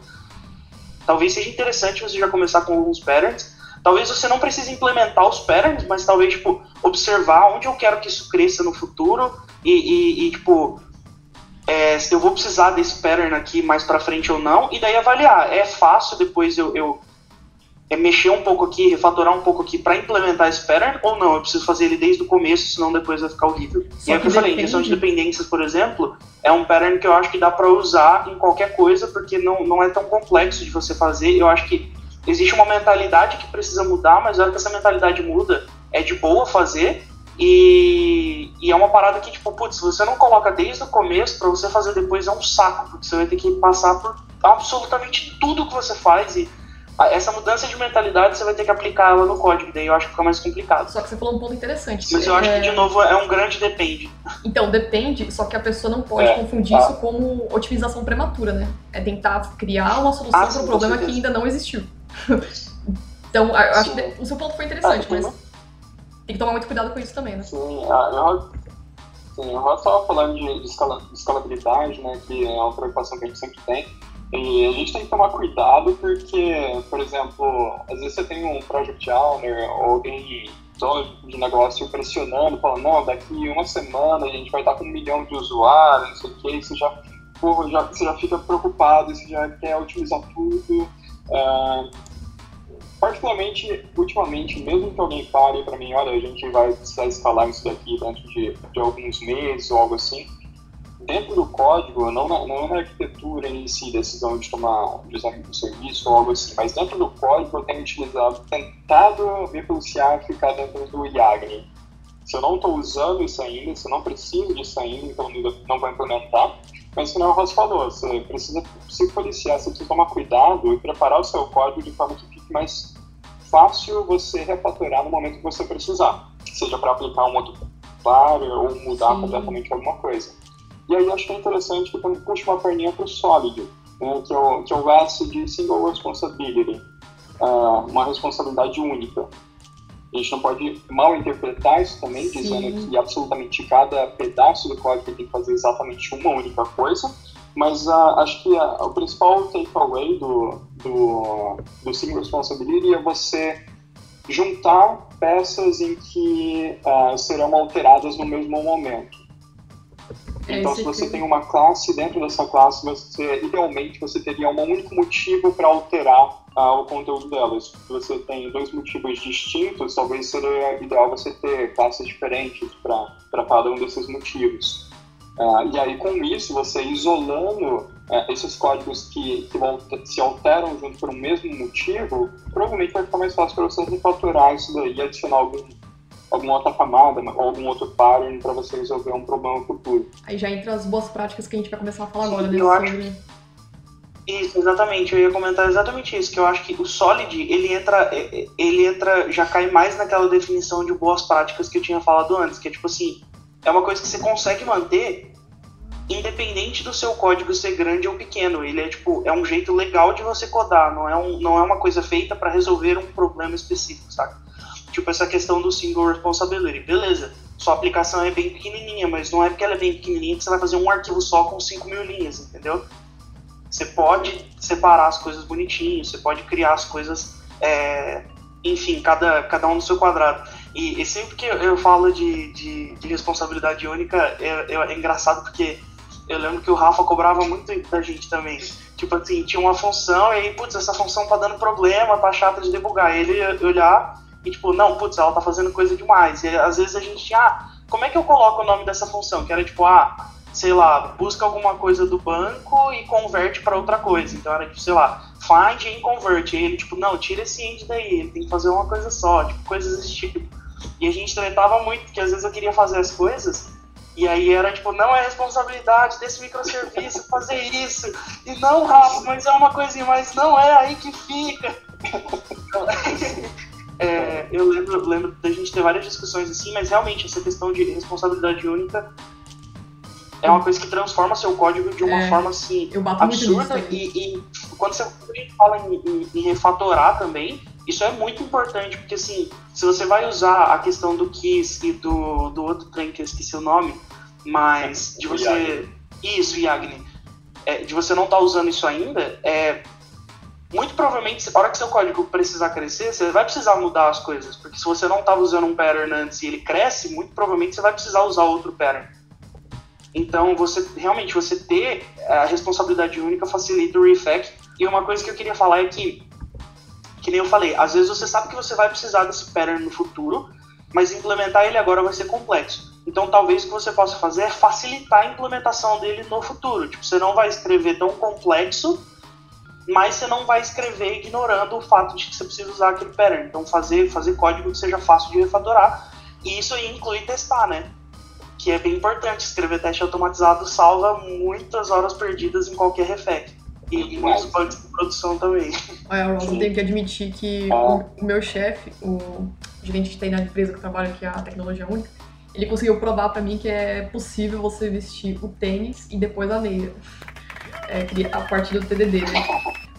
talvez seja interessante você já começar com alguns patterns Talvez você não precise implementar os patterns, mas talvez, tipo, observar onde eu quero que isso cresça no futuro e, e, e tipo, é, eu vou precisar desse pattern aqui mais para frente ou não, e daí avaliar. É fácil depois eu, eu é mexer um pouco aqui, refatorar um pouco aqui para implementar esse pattern ou não? Eu preciso fazer ele desde o começo, senão depois vai ficar horrível. Só e é o que eu falei, injeção de dependências, por exemplo, é um pattern que eu acho que dá para usar em qualquer coisa, porque não, não é tão complexo de você fazer. Eu acho que existe uma mentalidade que precisa mudar, mas na hora que essa mentalidade muda, é de boa fazer. E, e, é uma parada que, tipo, putz, você não coloca desde o começo, para você fazer depois é um saco, porque você vai ter que passar por absolutamente tudo que você faz e essa mudança de mentalidade você vai ter que aplicar ela no código, daí eu acho que fica mais complicado. Só que você falou um ponto interessante. Mas eu é... acho que, de novo, é um grande depende. Então, depende, só que a pessoa não pode é, confundir tá. isso como otimização prematura, né? É tentar criar uma solução ah, para um problema que ainda não existiu. então, eu acho que o seu ponto foi interessante, ah, mas tem que tomar muito cuidado com isso também, né? Sim, a, sim o Ross estava falando de, de, escala, de escalabilidade, né, que é uma preocupação que a gente sempre tem. E a gente tem que tomar cuidado porque, por exemplo, às vezes você tem um project owner ou alguém de negócio pressionando, falando, não, daqui uma semana a gente vai estar com um milhão de usuários, não sei o que, você já, pô, já, você já fica preocupado, você já quer otimizar tudo. Uh, particularmente, ultimamente, mesmo que alguém fale para mim, olha, a gente vai precisar escalar isso daqui dentro de, de alguns meses ou algo assim, dentro do código, não na, não na arquitetura em si, decisão de tomar, de usar um serviço ou algo assim, mas dentro do código eu tenho utilizado, tentado me policiar ficar dentro do Yagni. Se eu não estou usando isso ainda, se eu não preciso disso ainda, então não vou implementar. Mas como o Ross falou, você precisa se policiar, você precisa tomar cuidado e preparar o seu código de forma que mais fácil você refatorar no momento que você precisar, seja para aplicar um outro par ou mudar Sim. completamente alguma coisa. E aí acho que é interessante que também puxa uma perninha para o Solid, né, que, é o, que é o S de Single Responsibility, uh, uma responsabilidade única. A gente não pode mal interpretar isso também, Sim. dizendo que absolutamente cada pedaço do código tem que fazer exatamente uma única coisa, mas uh, acho que uh, o principal takeaway do, do, do Single Responsibility é você juntar peças em que uh, serão alteradas no mesmo momento. É, então, se você tem uma classe, dentro dessa classe, você, idealmente, você teria um único motivo para alterar uh, o conteúdo delas. Se você tem dois motivos distintos, talvez seria ideal você ter classes diferentes para cada um desses motivos. Uh, e aí, com isso, você isolando uh, esses códigos que, que vão, se alteram junto por um mesmo motivo, provavelmente vai ficar mais fácil para você refatorar isso daí e adicionar algum alguma outra camada ou algum outro pattern para você resolver um problema futuro. Aí já entra as boas práticas que a gente vai começar a falar agora, né? Eu acho... Isso, exatamente. Eu ia comentar exatamente isso, que eu acho que o Solid, ele entra, ele entra, já cai mais naquela definição de boas práticas que eu tinha falado antes, que é tipo assim, é uma coisa que você consegue manter independente do seu código ser grande ou pequeno. Ele é tipo, é um jeito legal de você codar, não é, um, não é uma coisa feita para resolver um problema específico, saca? Tipo essa questão do single responsibility. Beleza, sua aplicação é bem pequenininha, mas não é porque ela é bem pequenininha que você vai fazer um arquivo só com 5 mil linhas, entendeu? Você pode separar as coisas bonitinho, você pode criar as coisas, é, enfim, cada, cada um no seu quadrado. E, e sempre que eu falo de, de, de responsabilidade única, é, é, é engraçado porque eu lembro que o Rafa cobrava muito da gente também. Tipo assim, tinha uma função e aí, putz, essa função tá dando problema, tá chata de debugar. Ele olhar e tipo, não, putz, ela tá fazendo coisa demais. E às vezes a gente tinha, ah, como é que eu coloco o nome dessa função? Que era tipo, ah, sei lá, busca alguma coisa do banco e converte para outra coisa. Então era tipo, sei lá, find e convert. E ele, tipo, não, tira esse end daí, ele tem que fazer uma coisa só, tipo, coisas desse tipo. E a gente tratava muito, porque às vezes eu queria fazer as coisas, e aí era tipo, não é responsabilidade desse microserviço fazer isso. E não, Rafa, mas é uma coisinha, mas não é aí que fica. É, eu lembro, lembro da gente ter várias discussões assim, mas realmente essa questão de responsabilidade única é uma coisa que transforma seu código de uma é, forma assim absurda e, e, quando você fala em, em, em, refatorar também isso é muito importante porque assim se você vai usar a questão do Kiss e do, do outro trem que eu esqueci o nome mas de você isso Yagni é, de você não estar tá usando isso ainda é muito provavelmente, na hora que seu código precisar crescer, você vai precisar mudar as coisas. Porque se você não estava usando um pattern antes e ele cresce, muito provavelmente você vai precisar usar outro pattern. Então, você realmente você ter a responsabilidade única facilita o refactor. E uma coisa que eu queria falar é que, que nem eu falei, às vezes você sabe que você vai precisar desse pattern no futuro, mas implementar ele agora vai ser complexo. Então, talvez o que você possa fazer é facilitar a implementação dele no futuro. Tipo, você não vai escrever tão complexo mas você não vai escrever ignorando o fato de que você precisa usar aquele pattern. Então fazer, fazer código que seja fácil de refatorar. E isso inclui testar, né? Que é bem importante. Escrever teste automatizado salva muitas horas perdidas em qualquer refec. E, muitos bugs de produção também. Eu tenho que admitir que o, o meu chefe, o gerente de TI na empresa que trabalha aqui, a Tecnologia Única, ele conseguiu provar para mim que é possível você vestir o tênis e depois a meia é, a partir do TDD, né?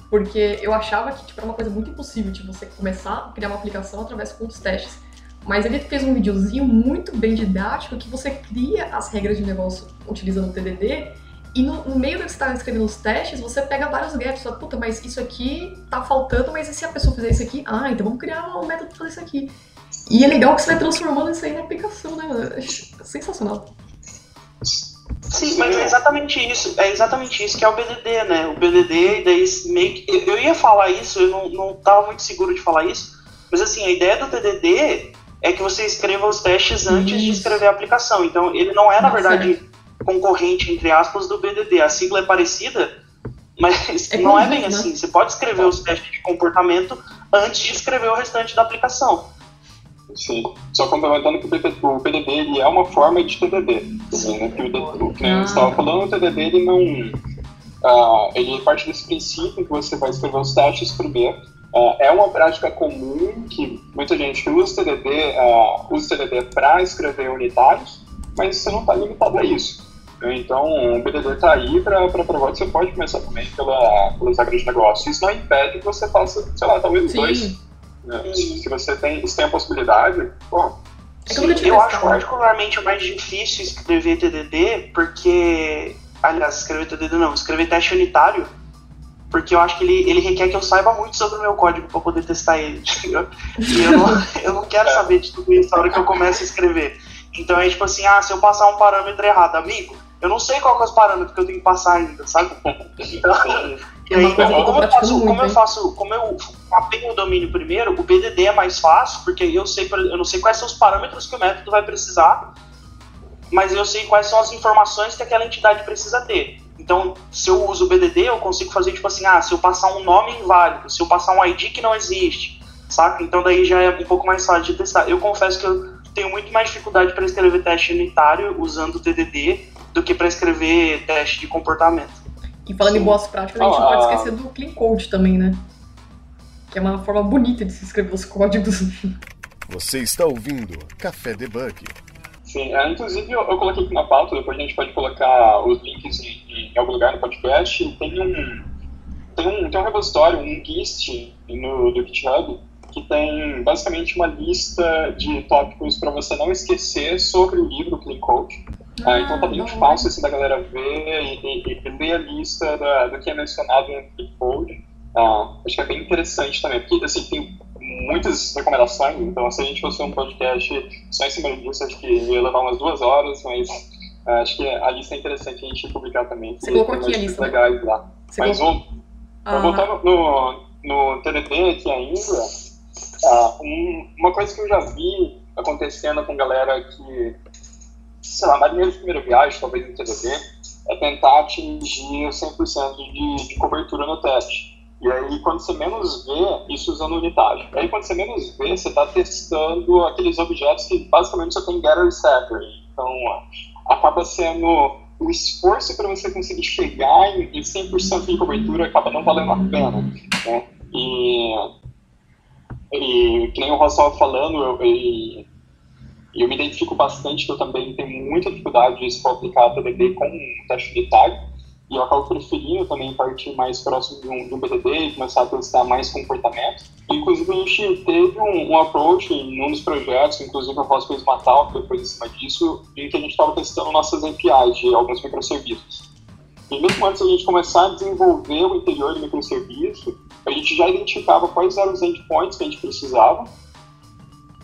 Porque eu achava que tipo, era uma coisa muito impossível de você começar a criar uma aplicação através dos testes. Mas ele fez um videozinho muito bem didático que você cria as regras de negócio utilizando o TDD e no, no meio do que você está escrevendo os testes, você pega vários gaps. Fala, puta, mas isso aqui tá faltando, mas e se a pessoa fizer isso aqui? Ah, então vamos criar um método para fazer isso aqui. E é legal que você vai transformando isso aí na aplicação, né? Sensacional. Sim, mas é exatamente isso. É exatamente isso que é o BDD, né? O BDD, daí meio que, eu ia falar isso, eu não, não tava muito seguro de falar isso, mas assim, a ideia do TDD é que você escreva os testes antes isso. de escrever a aplicação. Então, ele não é, na verdade, concorrente, entre aspas, do BDD. A sigla é parecida, mas É não é bem né? assim. Você pode escrever os testes de comportamento antes de escrever o restante da aplicação. Sim. Só complementando que o PDD, PDD ele é uma forma de TDD. Assim, né? O, que Ah. você estava falando, o TDD ele não. ah, ele parte desse princípio que você vai escrever os testes primeiro. Ah, é uma prática comum que muita gente usa TDD, ah, usa o TDD para escrever unitários, mas você não está limitado a isso. Então, o BDD está aí para provar que você pode começar também pela, pelas regras de negócio. Isso não impede que você faça, sei lá, talvez dois Sim. né? Se se você tem, se tem a possibilidade, bom, É que eu Eu acho particularmente mais difícil escrever TDD, porque. Aliás, escrever TDD não, escrever teste unitário, porque eu acho que ele, ele requer que eu saiba muito sobre o meu código para poder testar ele. Eu- E eu, não, eu não quero saber de tudo isso na hora que eu começo a escrever. Então é tipo assim: ah, se eu passar um parâmetro errado, amigo, eu não sei qual que é os parâmetros que eu tenho que passar ainda, sabe? Então, e É aí, eu tô como, eu faço, como eu faço, como eu mapeio o domínio primeiro, o BDD é mais fácil, porque eu sei, eu não sei quais são os parâmetros que o método vai precisar, mas eu sei quais são as informações que aquela entidade precisa ter. Então, se eu uso o BDD, eu consigo fazer tipo assim, ah, se eu passar um nome inválido, se eu passar um ID que não existe, saca? Então daí já é um pouco mais fácil de testar. Eu confesso que eu tenho muito mais dificuldade para escrever teste unitário usando o TDD do que para escrever teste de comportamento. E falando em Sim. boas práticas, a gente Ah, não pode ah. esquecer do Clean Code também, né? Que é uma forma bonita de se escrever os códigos. Você está ouvindo Café Debug. Sim. É, inclusive, eu, eu coloquei aqui na pauta, depois a gente pode colocar os links em, em algum lugar no podcast. Tem um, tem um, tem um repositório, um GIST no, do GitHub, que tem basicamente uma lista de tópicos para você não esquecer sobre o livro Clean Code. Ah, então tá bem hora. fácil assim, da galera ver e, e- e ler a lista da- do que é mencionado no Clean Code. Ah, acho que é bem interessante também, porque assim, tem muitas recomendações, então se a gente fosse um podcast só em cima disso, acho que ia levar umas duas horas, mas ah, acho que a lista é interessante a gente publicar também. Você colocou aqui a lista, legais lá. Você mas colocou- vou, Ah, Voltando no, no TDD aqui ainda, ah, um- uma coisa que eu já vi acontecendo com galera que, sei lá, marinheiro de primeira viagem, talvez no TDD, é tentar atingir 100% de, de cobertura no teste. E aí, quando você menos vê, isso usando unidade. Aí, quando você menos vê, você está testando aqueles objetos que basicamente só tem getter e setter. Então, acaba sendo o esforço para você conseguir chegar em, em 100% de cobertura acaba não valendo a pena. Né? E, e que nem o estava falando, eu, e- e eu me identifico bastante que eu também tenho muita dificuldade de aplicar TDD com um teste unitário. E eu acabo preferindo também partir mais próximo de um, de um e começar a testar mais comportamento. Inclusive, a gente teve um, um approach em um dos projetos, inclusive eu faço uma talk depois em cima disso, em que a gente estava testando nossas APIs de alguns microserviços. E mesmo antes da gente começar a desenvolver o interior do microserviço, a gente já identificava quais eram os endpoints que a gente precisava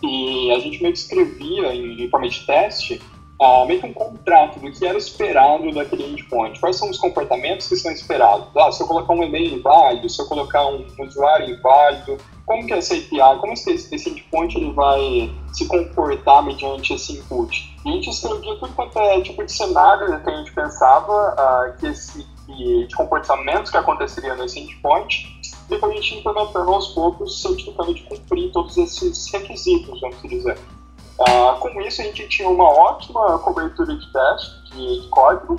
e a gente meio que escrevia em, em forma de teste ah, meio que um contrato do que era esperado daquele endpoint. Quais são os comportamentos que são esperados? Ah, se eu colocar um e-mail inválido, se eu colocar um usuário inválido, como que é essa API, como esse, esse endpoint ele vai se comportar mediante esse input? E a gente escrevia tudo quanto é tipo de cenário que a gente pensava ah, que esse, que, de comportamentos que aconteceriam nesse endpoint e a gente implementando aos poucos, certificando de cumprir todos esses requisitos, vamos dizer. Ah, com isso, a gente tinha uma ótima cobertura de teste de, código,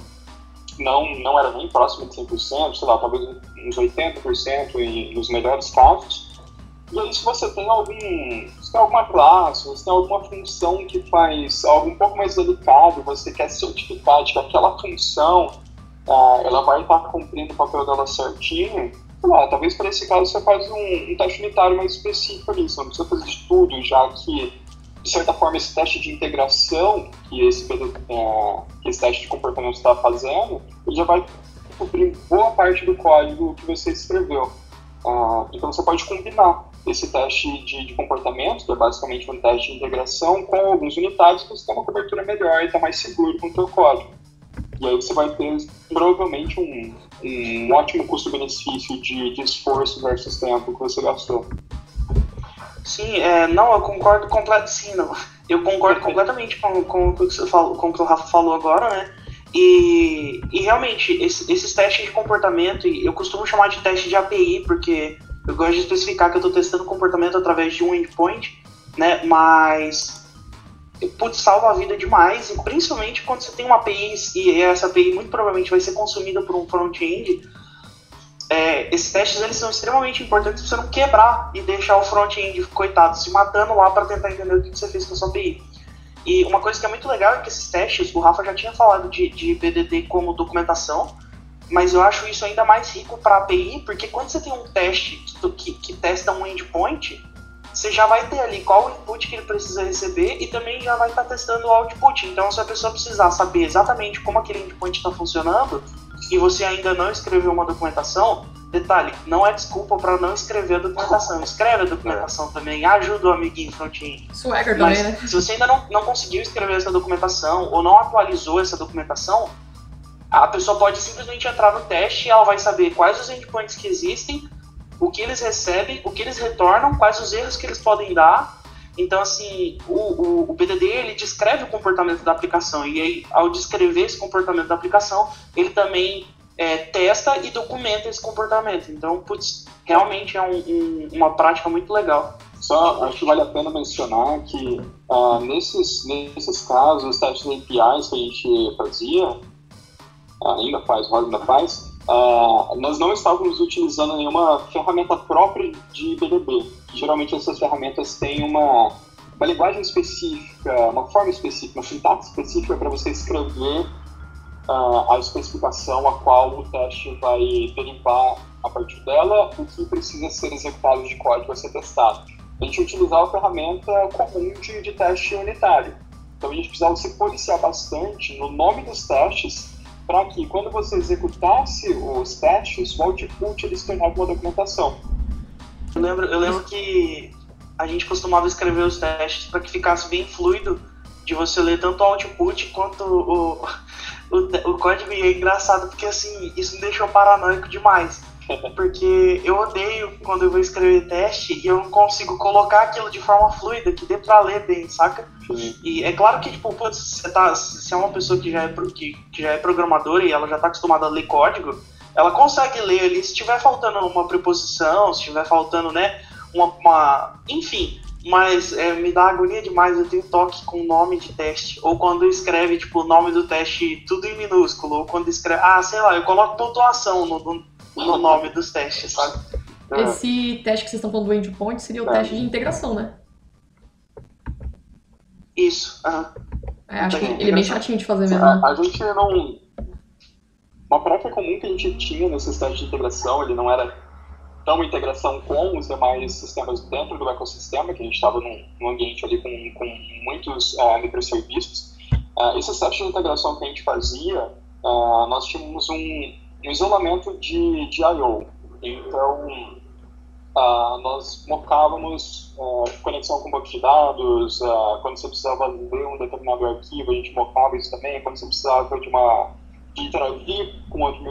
não, não era nem próximo de 100%, sei lá, talvez uns 80% em, nos melhores casos. E aí, se você tem algum, se tem alguma classe, se tem alguma função que faz algo um pouco mais delicado, você quer certificar de que aquela função ah, ela vai estar cumprindo o papel dela certinho, sei lá, talvez para esse caso você faz um, um teste unitário mais específico ali, você não precisa fazer de tudo, já que de certa forma, esse teste de integração que esse, é, que esse teste de comportamento está fazendo, ele já vai cobrir boa parte do código que você escreveu. Ah, então, você pode combinar esse teste de, de comportamento, que é basicamente um teste de integração, com alguns unitários que você tem uma cobertura melhor e está mais seguro com o seu código. E aí você vai ter, provavelmente, um, um ótimo custo-benefício de, de esforço versus tempo que você gastou. Sim, é, não, eu concordo completamente. Sim, não. Eu concordo completamente com, com, o que você falou, com o que o Rafa falou agora, né? E, e realmente, esse, esses testes de comportamento, eu costumo chamar de teste de API, porque eu gosto de especificar que eu estou testando comportamento através de um endpoint, né? Mas, putz, salva a vida demais, e principalmente quando você tem uma API e essa API muito provavelmente vai ser consumida por um front-end. É, esses testes eles são extremamente importantes para você não quebrar e deixar o front-end, coitado, se matando lá para tentar entender o que você fez com a sua API. E uma coisa que é muito legal é que esses testes, o Rafa já tinha falado de, de BDD como documentação, mas eu acho isso ainda mais rico para API, porque quando você tem um teste que, que, que, testa um endpoint, você já vai ter ali qual o input que ele precisa receber e também já vai estar tá testando o output. Então, se a pessoa precisar saber exatamente como aquele endpoint está funcionando e você ainda não escreveu uma documentação, Detalhe, não é desculpa para não escrever a documentação. Escreve a documentação também, ajuda o amiguinho front-end. Swagger também, né? Se você ainda não, não conseguiu escrever essa documentação ou não atualizou essa documentação, a pessoa pode simplesmente entrar no teste e ela vai saber quais os endpoints que existem, o que eles recebem, o que eles retornam, quais os erros que eles podem dar. Então, assim, o, o, o BDD ele descreve o comportamento da aplicação e aí, ao descrever esse comportamento da aplicação, ele também é, testa e documenta esse comportamento. Então, putz, realmente é um, um, uma prática muito legal. Só acho que vale a pena mencionar que uh, nesses, nesses casos, os testes APIs que a gente fazia, uh, ainda faz, o ainda faz, uh, nós não estávamos utilizando nenhuma ferramenta própria de BDB. Geralmente essas ferramentas têm uma, uma linguagem específica, uma forma específica, uma sintaxe específica para você escrever uh, a especificação a qual o teste vai derivar a partir dela, o que precisa ser executado de código a ser testado. A gente utilizava a ferramenta comum de, de teste unitário. Então a gente precisava se policiar bastante no nome dos testes para que quando você executasse os testes, o output ele se tornasse uma documentação. Eu lembro, eu lembro que a gente costumava escrever os testes para que ficasse bem fluido de você ler tanto o output quanto o, o, o código é engraçado porque assim, isso me deixou paranoico demais. Porque eu odeio quando eu vou escrever teste e eu não consigo colocar aquilo de forma fluida, que dê pra ler bem, saca? E é claro que, tipo, putz, você tá, se é uma pessoa que já é, que, que já é programadora e ela já tá acostumada a ler código, ela consegue ler ali se tiver faltando uma preposição, se tiver faltando, né, uma, uma enfim, mas é, me dá agonia demais, eu tenho toque com o nome de teste. Ou quando escreve, tipo, o nome do teste tudo em minúsculo. Ou quando escreve, ah, sei lá, eu coloco pontuação no, no, no nome dos testes, sabe? Esse teste que vocês estão falando do endpoint seria o é. teste de integração, né? Isso, aham. É, acho que ele é bem chatinho de fazer mesmo. A, a gente não. Uma prática comum que a gente tinha nesses testes de integração, ele não era então, integração com os demais sistemas dentro do ecossistema, que a gente estava num, num, ambiente ali com, com muitos uh, microserviços. Uh, esses testes de integração que a gente fazia, uh, nós tínhamos um, um, isolamento de, de I.O. Então, uh, nós mocávamos conexão com banco de dados, quando você precisava ler um determinado arquivo, a gente mocava isso também, quando você precisava de uma interagir com outro,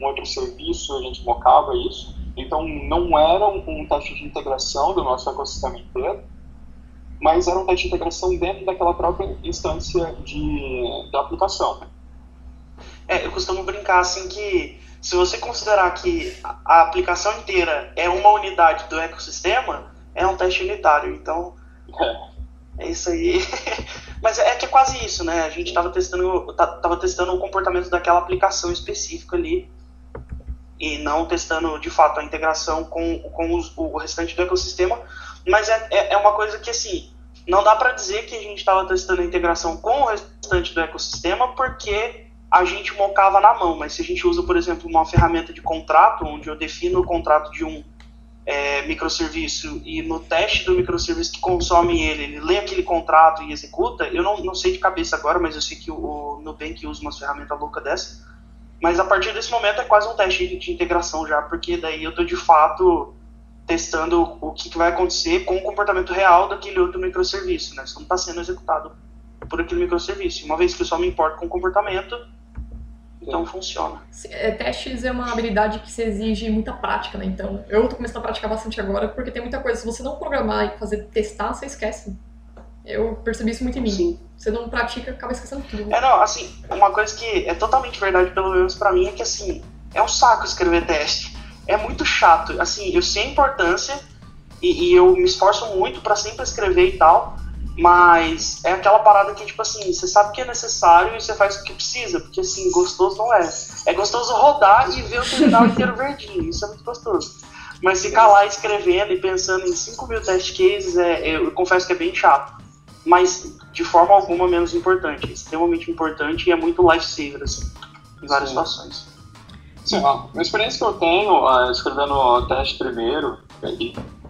um outro serviço, a gente mocava isso. Então, não era um, teste de integração do nosso ecossistema inteiro, mas era um teste de integração dentro daquela própria instância de, de aplicação. É, eu costumo brincar assim que se você considerar que a aplicação inteira é uma unidade do ecossistema, é um teste unitário. Então, é, é isso aí. Mas é que é quase isso, né? A gente estava testando, tava testando o comportamento daquela aplicação específica ali e não testando de fato a integração com, com os, o restante do ecossistema, mas é, é, é uma coisa que assim, não dá para dizer que a gente estava testando a integração com o restante do ecossistema porque a gente mocava na mão, mas se a gente usa, por exemplo, uma ferramenta de contrato, onde eu defino o contrato de um é, microserviço e no teste do microserviço que consome ele, ele lê aquele contrato e executa, eu não, não sei de cabeça agora, mas eu sei que o, o Nubank usa uma ferramenta louca dessa, mas a partir desse momento é quase um teste de integração já, porque daí eu estou de fato testando o que, que, vai acontecer com o comportamento real daquele outro microserviço, né? Isso não está sendo executado por aquele microserviço. Uma vez que eu só me importo com o comportamento, então funciona. É, testes é uma habilidade que se exige muita prática, né? Então, eu estou começando a praticar bastante agora, porque tem muita coisa. Se você não programar e fazer testar, você esquece. Eu percebi isso muito em mim. Sim. Você não pratica, acaba esquecendo tudo. É, não, assim, uma coisa que é totalmente verdade, pelo menos pra mim, é que, assim, é um saco escrever teste. É muito chato. Assim, eu sei a importância e, e eu me esforço muito pra sempre escrever e tal, mas é aquela parada que, tipo assim, você sabe que é necessário e você faz o que precisa, porque, assim, gostoso não é. É gostoso rodar e ver o terminal inteiro verdinho, isso é muito gostoso. Mas ficar lá escrevendo e pensando em 5 mil test cases, é, eu confesso que é bem chato. Mas, de forma alguma, menos importante. É extremamente importante e é muito lifesaver, assim, em várias Sim. situações. Sim, uma experiência que eu tenho ah, escrevendo o teste primeiro,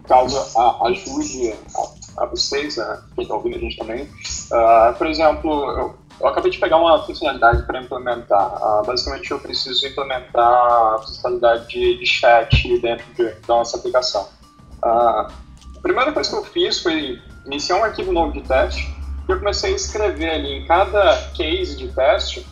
caso ajude a, a vocês, a quem está ouvindo a gente também, ah, por exemplo, eu, eu acabei de pegar uma funcionalidade para implementar. Ah, basicamente, eu preciso implementar a funcionalidade de, de chat dentro de- da nossa aplicação. Ah, a primeira coisa que eu fiz foi iniciar um arquivo novo de teste e eu comecei a escrever ali em cada case de teste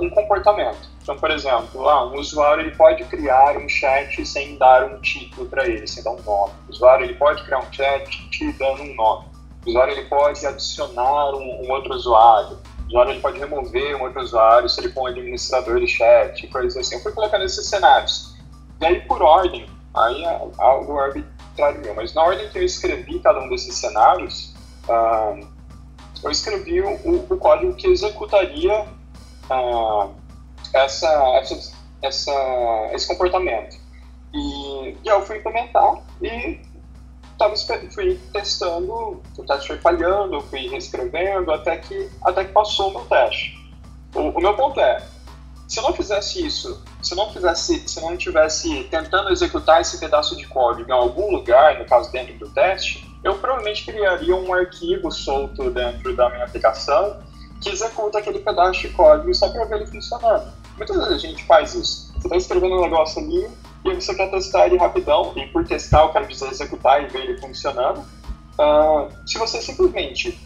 um comportamento. Então, por exemplo, ah, um usuário ele pode criar um chat sem dar um título para ele, sem dar um nome. O usuário ele pode criar um chat te dando um nome. O usuário ele pode adicionar um, um outro usuário. O usuário ele pode remover um outro usuário se ele for um administrador de chat, coisas assim. Eu fui colocando esses cenários. E aí, por ordem, aí é algo arbitrário meu, mas na ordem que eu escrevi cada um desses cenários, ah, eu escrevi o, o código que executaria ah, essa, essa, essa, esse comportamento. E, e eu fui implementar e tava, fui testando, o teste foi falhando, fui reescrevendo até que, até que passou o meu teste. O, o meu ponto é, se eu não fizesse isso, se eu não fizesse, se eu não estivesse tentando executar esse pedaço de código em algum lugar, no caso dentro do teste, eu provavelmente criaria um arquivo solto dentro da minha aplicação que executa aquele pedaço de código só para ver ele funcionando. Muitas vezes a gente faz isso. Você está escrevendo um negócio ali e você quer testar ele rapidão, e por testar eu quero dizer executar e ver ele funcionando. Ah, se você simplesmente,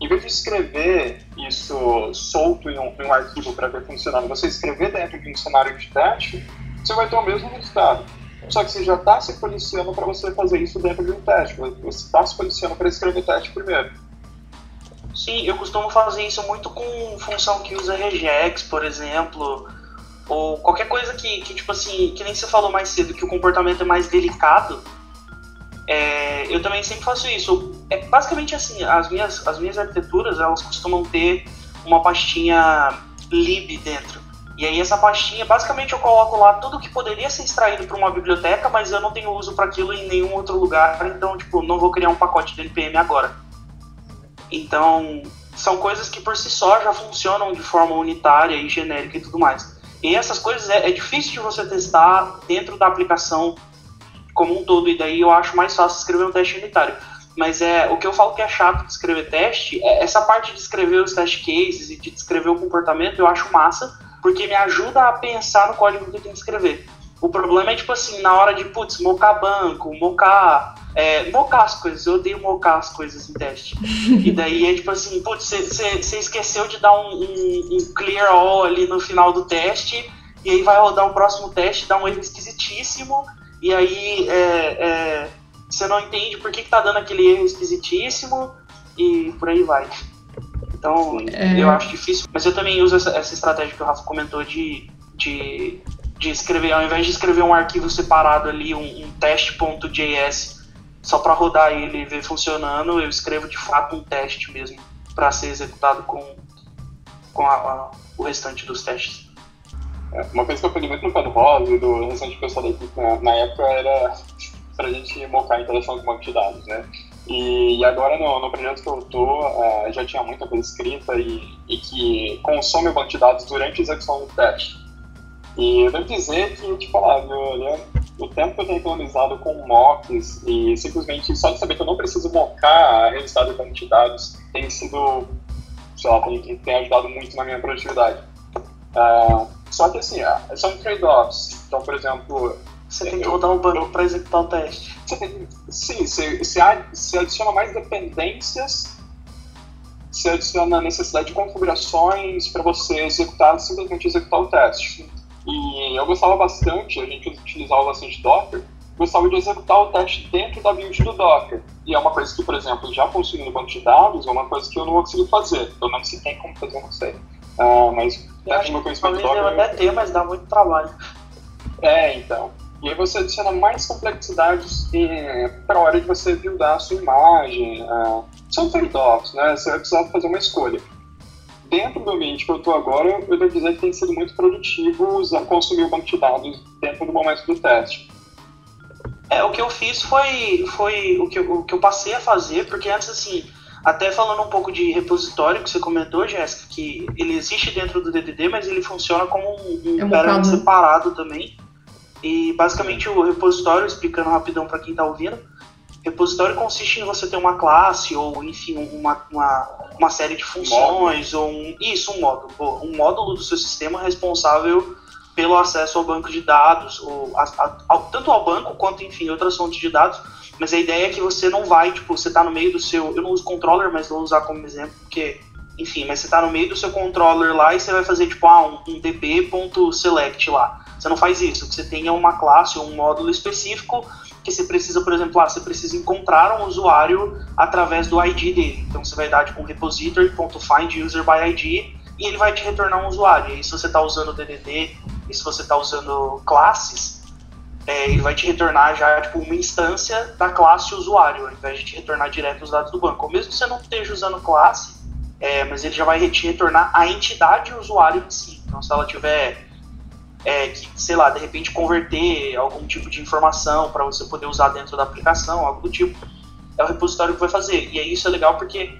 em vez de escrever isso solto em um, em um arquivo para ver funcionando, você escrever dentro de um cenário de teste, você vai ter o mesmo resultado. Só que você já está se policiando para você fazer isso dentro de um teste. Você está se policiando para escrever teste primeiro. Sim, eu costumo fazer isso muito com função que usa regex, por exemplo, ou qualquer coisa que, que, tipo assim, que nem você falou mais cedo, que o comportamento é mais delicado. É, eu também sempre faço isso. É basicamente assim, as minhas, as minhas arquiteturas, elas costumam ter uma pastinha lib dentro. E aí essa pastinha, basicamente eu coloco lá tudo que poderia ser extraído para uma biblioteca, mas eu não tenho uso para aquilo em nenhum outro lugar, então tipo, não vou criar um pacote de npm agora. Então, são coisas que por si só já funcionam de forma unitária e genérica e tudo mais. E essas coisas é, é difícil de você testar dentro da aplicação como um todo, e daí eu acho mais fácil escrever um teste unitário. Mas é o que eu falo que é chato de escrever teste, é essa parte de escrever os test cases e de descrever o comportamento eu acho massa, porque me ajuda a pensar no código que eu tenho que escrever. O problema é, tipo assim, na hora de, putz, mocar banco, mocar. É, mocar as coisas, eu odeio mocar as coisas em teste. e daí é tipo assim, putz, você esqueceu de dar um, um, um clear all ali no final do teste, e aí vai rodar o próximo teste, dá um erro esquisitíssimo, e aí você não entende por que, que tá dando aquele erro esquisitíssimo, e por aí vai. Então, É. eu acho difícil, mas eu também uso essa, essa estratégia que o Rafa comentou de, de, de escrever, ao invés de escrever um arquivo separado ali, um, um teste.js, só para rodar ele e ver funcionando, eu escrevo de fato um teste mesmo, para ser executado com, com a- a- o restante dos testes. É, Uma coisa que eu aprendi muito no Code Rosa e do restante pessoal da equipe na, na época era pra gente mocar a interação com banco de dados, né? E, e agora no, no projeto que eu tô, eh, já tinha muita coisa escrita e, e que consome o banco de dados durante a execução do teste. E eu devo dizer que, tipo, lá, viu, olha, o tempo que eu tenho economizado com mocks e simplesmente só de saber que eu não preciso mocar a resultado de dados tem sido, sei lá, tem, tem ajudado muito na minha produtividade. Ah, só que assim, ah, são trade-offs. Então, por exemplo, Você tem que rodar um banco para executar o teste. você tem- sim, você adiciona mais dependências, você adiciona a necessidade de configurações para você executar, simplesmente executar o teste. E eu gostava bastante, a gente utilizava bastante Docker, gostava de executar o teste dentro da build do Docker. E é uma coisa que, por exemplo, já no banco de dados, é uma coisa que eu não vou conseguir fazer. Pelo menos se tem como fazer, eu não sei. Uh, mas eu acho que conhecimento Docker... Eu até ter, mas dá muito trabalho. É, então. E aí você adiciona mais complexidades para a hora de você buildar a sua imagem. Uh, são trade-offs, né? Você vai precisar fazer uma escolha. Dentro do ambiente que eu estou agora, eu devo dizer que tem sido muito produtivo usar, consumir o banco de dados dentro do momento do teste. É, o que eu fiz foi, foi o, que eu, o que eu passei a fazer, porque antes, assim, até falando um pouco de repositório que você comentou, Jéssica, que ele existe dentro do DDD, mas ele funciona como um, um é parâmetro separado também. E basicamente o repositório, explicando rapidão para quem está ouvindo, repositório consiste em você ter uma classe ou enfim uma, uma, uma série de funções módulo. ou um, isso um módulo um módulo do seu sistema responsável pelo acesso ao banco de dados ou a, a, tanto ao banco quanto enfim outras fontes de dados mas a ideia é que você não vai, tipo, você está no meio do seu. Eu não uso controller, mas vou usar como exemplo, porque, enfim, mas você está no meio do seu controller lá e você vai fazer, tipo, ah, um, um db.select lá. Você não faz isso, que você é uma classe ou um módulo específico que você precisa, por exemplo, ah, você precisa encontrar um usuário através do ID dele. Então você vai dar tipo um repository.find user by ID e ele vai te retornar um usuário. E se você está usando DDD e se você está usando classes, é, ele vai te retornar já tipo, uma instância da classe usuário, ao invés de te retornar direto os dados do banco. Ou mesmo que você não esteja usando classe, é, mas ele já vai te retornar a entidade usuário em si. Então, se ela tiver é, que, sei lá, de repente converter algum tipo de informação para você poder usar dentro da aplicação, algo do tipo, é o repositório que vai fazer. E aí isso é legal porque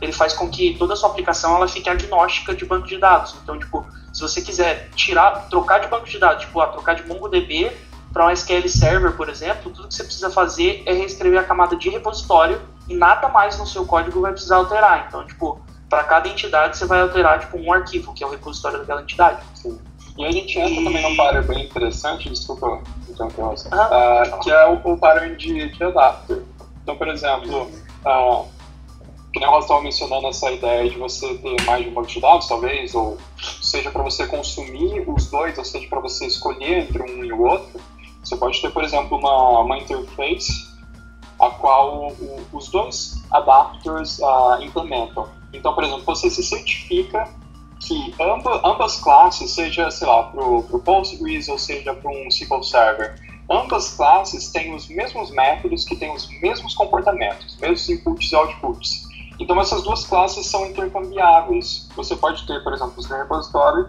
ele faz com que toda a sua aplicação ela fique agnóstica de banco de dados. Então, tipo, se você quiser tirar, trocar de banco de dados, tipo, ah, trocar de MongoDB para um SQL Server, por exemplo, tudo que você precisa fazer é reescrever a camada de repositório e nada mais no seu código vai precisar alterar. Então, tipo, para cada entidade você vai alterar tipo um arquivo, que é o repositório daquela entidade. Sim. E a gente entra e... também num pattern bem interessante, desculpa, então, uh, que é o, o pattern de, de adapter. Então, por exemplo, uh, que nem o estava mencionando essa ideia de você ter mais de um banco de dados, talvez, ou seja para você consumir os dois, ou seja para você escolher entre um e o outro. Você pode ter, por exemplo, uma, uma interface a qual o, os dois adapters uh, implementam. Então, por exemplo, você se certifica que amba, ambas classes, seja, sei lá, para o Postgres ou seja para um SQL Server, ambas classes têm os mesmos métodos que têm os mesmos comportamentos, mesmos inputs e outputs. Então, essas duas classes são intercambiáveis. Você pode ter, por exemplo, o repositório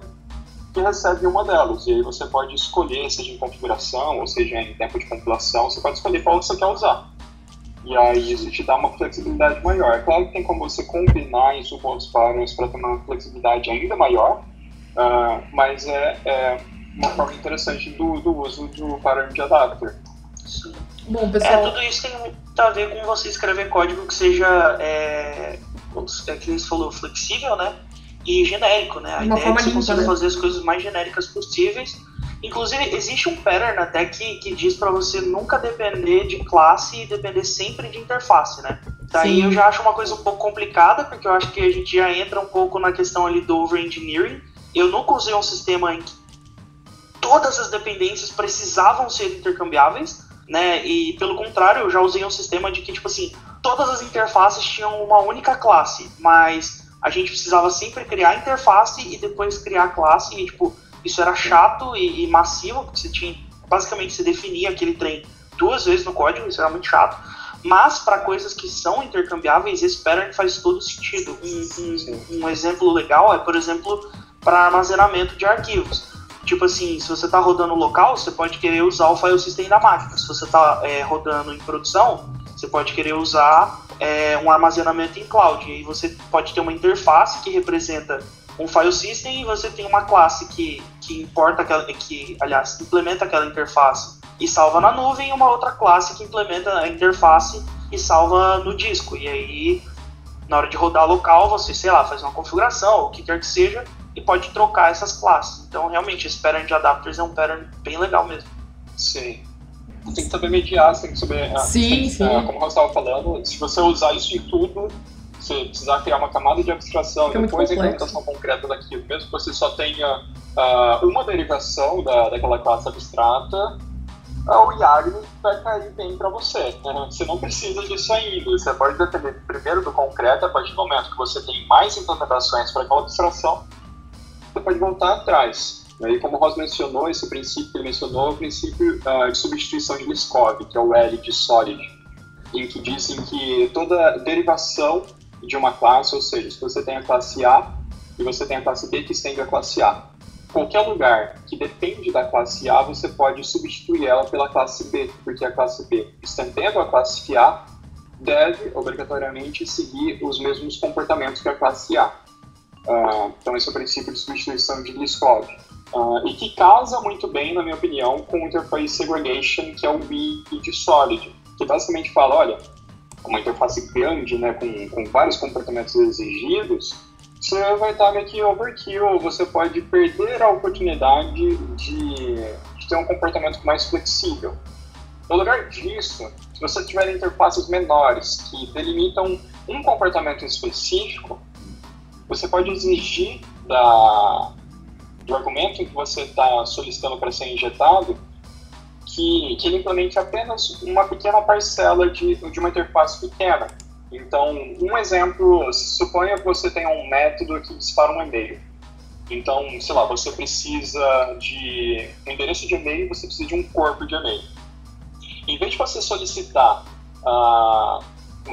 que recebe uma delas. E aí você pode escolher, seja em configuração, ou seja em tempo de compilação, você pode escolher qual você quer usar. E aí isso te dá uma flexibilidade maior. É claro que tem como você combinar isso com outros parâmetros para ter uma flexibilidade ainda maior, uh, mas é, é, uma forma interessante do, do uso do parâmetro de adapter. Sim. Bom, pessoal... É, tudo isso tem muito a ver com você escrever código que seja, é, é que você falou, flexível, né? e genérico, né? A Uma ideia é que você consiga né? fazer as coisas mais genéricas possíveis. Inclusive, existe um pattern até que, que diz para você nunca depender de classe e depender sempre de interface, né? Daí Sim. eu já acho uma coisa um pouco complicada, porque eu acho que a gente já entra um pouco na questão ali do over-engineering. Eu nunca usei um sistema em que todas as dependências precisavam ser intercambiáveis, né? E pelo contrário, eu já usei um sistema de que, tipo assim, todas as interfaces tinham uma única classe, mas a gente precisava sempre criar interface e depois criar classe, e tipo, isso era chato e, e massivo, porque você tinha, basicamente, você definia aquele trem duas vezes no código, isso era muito chato. Mas para coisas que são intercambiáveis, esse pattern faz todo sentido. Um, um, um exemplo legal é, por exemplo, para armazenamento de arquivos. Tipo assim, se você está rodando local, você pode querer usar o file system da máquina. Se você está é, rodando em produção, você pode querer usar é, um armazenamento em cloud. E aí você pode ter uma interface que representa um file system e você tem uma classe que, que importa aquela, que, aliás, implementa aquela interface e salva na nuvem e uma outra classe que implementa a interface e salva no disco. E aí, na hora de rodar local, você, sei lá, faz uma configuração, ou o que quer que seja, e pode trocar essas classes. Então, realmente, esse pattern de adapters é um pattern bem legal mesmo. Sim tem que saber mediar, você tem que saber. Ah, sim, sim. Ah, como eu estava falando, se você usar isso em tudo, você precisar criar uma camada de abstração e depois a implementação concreta daquilo, mesmo que você só tenha uh, uma derivação da, daquela classe abstrata, o Yagni vai cair bem para você. Né? Você não precisa disso ainda. Você pode depender primeiro do concreto, a partir do momento que você tem mais implementações para aquela abstração, você pode voltar atrás. E como o Ross mencionou, esse princípio que ele mencionou é o princípio uh, de substituição de Liskov, que é o L de Solid, em que dizem que toda derivação de uma classe, ou seja, se você tem a classe A e você tem a classe B que estende a classe A, qualquer lugar que depende da classe A, você pode substituir ela pela classe B, porque a classe B, estendendo a classe A, deve obrigatoriamente seguir os mesmos comportamentos que a classe A. Uh, então, esse é o princípio de substituição de Liskov. Uh, e que casa muito bem, na minha opinião, com o Interface Segregation, que é o B de Solid, que basicamente fala, olha, uma interface grande, né, com, com vários comportamentos exigidos, você vai estar meio que overkill, você pode perder a oportunidade de, de ter um comportamento mais flexível. No lugar disso, se você tiver interfaces menores que delimitam um comportamento específico, você pode exigir da, do argumento que você está solicitando para ser injetado que, que ele implemente apenas uma pequena parcela de, de uma interface pequena. Então, um exemplo, suponha que você tenha um método que dispara um e-mail. Então, sei lá, você precisa de um endereço de e-mail, você precisa de um corpo de e-mail. Em vez de você solicitar uh,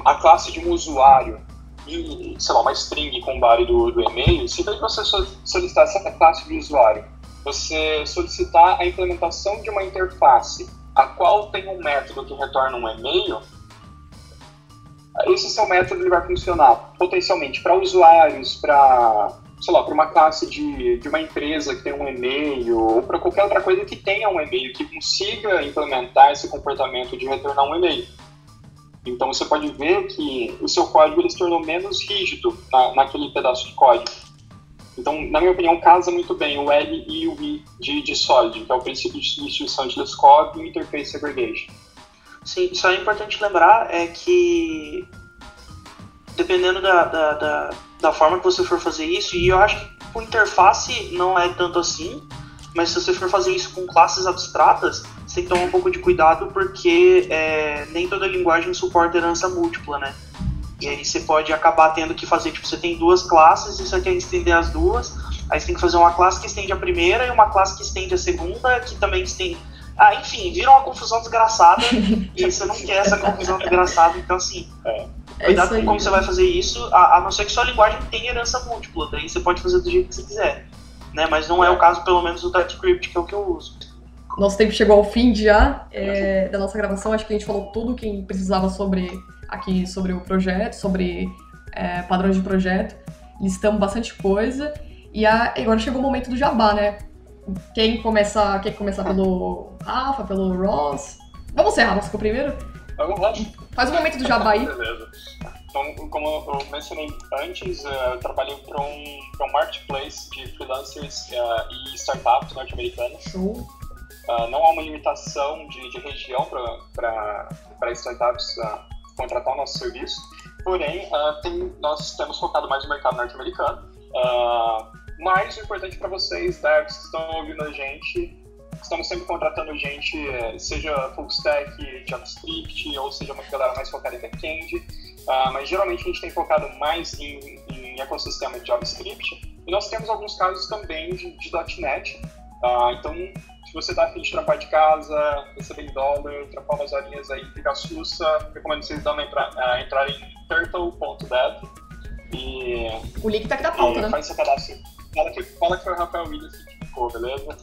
a classe de um usuário e, sei lá, uma string com base do, do e-mail, se você solicitar essa classe de usuário, você solicitar a implementação de uma interface a qual tem um método que retorna um e-mail, esse seu método ele vai funcionar potencialmente para usuários, para sei lá, para uma classe de, de uma empresa que tem um e-mail, ou para qualquer outra coisa que tenha um e-mail, que consiga implementar esse comportamento de retornar um e-mail. Então você pode ver que o seu código ele se tornou menos rígido na, naquele pedaço de código. Então, na minha opinião, casa muito bem o L e o I de, de Solid, que é o princípio de substituição de Liskov e Interface Segregation. Sim, só é importante lembrar é que dependendo da, da, da, da forma que você for fazer isso, e eu acho que com interface não é tanto assim, mas se você for fazer isso com classes abstratas, você tem que tomar um pouco de cuidado porque é, nem toda linguagem suporta herança múltipla, né? E aí você pode acabar tendo que fazer, tipo, você tem duas classes e você quer estender as duas, aí você tem que fazer uma classe que estende a primeira e uma classe que estende a segunda, que também estende... Ah, enfim, vira uma confusão desgraçada e você não quer essa confusão desgraçada, então assim... É. Cuidado com como você vai fazer isso, a, a não ser que sua linguagem tenha herança múltipla, daí você pode fazer do jeito que você quiser né? Mas não é o caso, pelo menos, do TypeScript, que é o que eu uso. Nosso tempo chegou ao fim já é, da nossa gravação. Acho que a gente falou tudo que precisava sobre aqui sobre o projeto, sobre é, padrões de projeto. Listamos bastante coisa. E a, agora chegou o momento do jabá, né? Quem começa, quem começar pelo Rafa, pelo Ross? Vamos ser, Rafa, ficou primeiro? Vamos lá. Faz o momento do jabá aí. Beleza. Então, como eu mencionei antes, eh, eu trabalhei para um, um marketplace de freelancers uh, e startups norte-americanas. Uh, não há uma limitação de, de região para startups uh, contratar o nosso serviço, porém, tem, nós temos focado mais no mercado norte-americano. mas o importante para vocês, devs que estão ouvindo a gente, estamos sempre contratando gente, seja full stack, JavaScript, ou seja uma galera mais focada em back-end. Uh, mas geralmente a gente tem focado mais em, em ecossistema de JavaScript. E nós temos alguns casos também de, de .NET. Uh, então, se você está afim de trampar de casa, receber em dólar, trampar umas horinhas aí, ficar sussa, recomendo vocês também entrar, uh, entrar em turtle.dev. E, o link tá aqui na pauta, né? Faz seu cadastro. Fala que, fala que foi o Rafael Williams que ficou, beleza?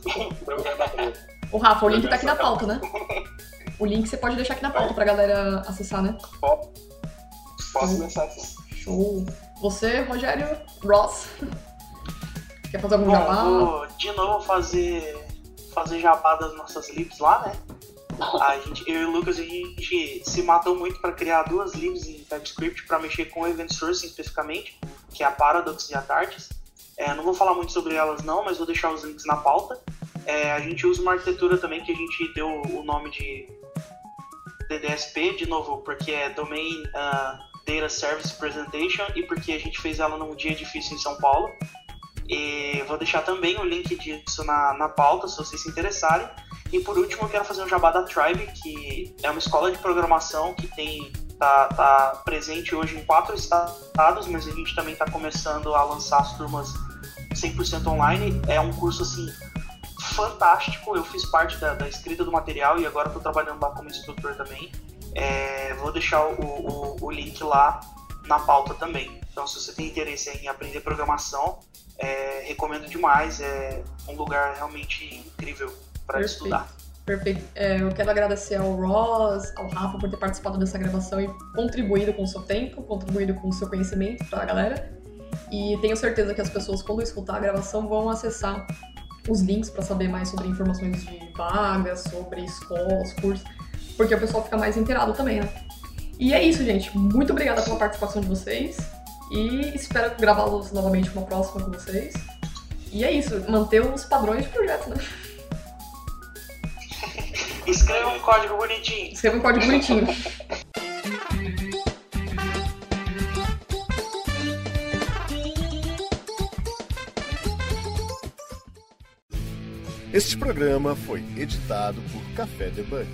o Rafa, o link tá aqui na pauta, né? O link você pode deixar aqui na pauta pra galera acessar, né? Posso deixar assim. Show. Você, Rogério Ross, quer fazer algum Bom, jabá? Vou de novo fazer, fazer jabá das nossas libs lá, né? A gente, eu e o Lucas, a gente se matou muito para criar duas libs em TypeScript para mexer com Event Sourcing especificamente, que é a Paradox e a Tartis. É, não vou falar muito sobre elas não, mas vou deixar os links na pauta. É, a gente usa uma arquitetura também que a gente deu o nome de DDSP, de novo, porque é Domain uh, Data Service Presentation e porque a gente fez ela num dia difícil em São Paulo. E vou deixar também o link disso na, na pauta, se vocês se interessarem. E por último, eu quero fazer um jabá da Tribe, que é uma escola de programação que tem tá, tá presente hoje em quatro estados, mas a gente também está começando a lançar as turmas 100% online. É um curso assim fantástico. Eu fiz parte da, da escrita do material e agora estou trabalhando lá como instrutor também. É, vou deixar o, o, o, link lá na pauta também. Então, se você tem interesse em aprender programação, é, recomendo demais. É um lugar realmente incrível para estudar. Perfeito. É, eu quero agradecer ao Ross, ao Rafa por ter participado dessa gravação e contribuído com o seu tempo, contribuído com o seu conhecimento para a galera. E tenho certeza que as pessoas, quando escutar a gravação, vão acessar os links para saber mais sobre informações de vagas, sobre escolas, cursos, porque o pessoal fica mais inteirado também, né? E é isso, gente. Muito obrigada pela participação de vocês e espero gravá-los novamente uma próxima com vocês. E é isso, manter os padrões de projeto, né? Escreva um código bonitinho. Escreva um código bonitinho. Este programa foi editado por Café Debug.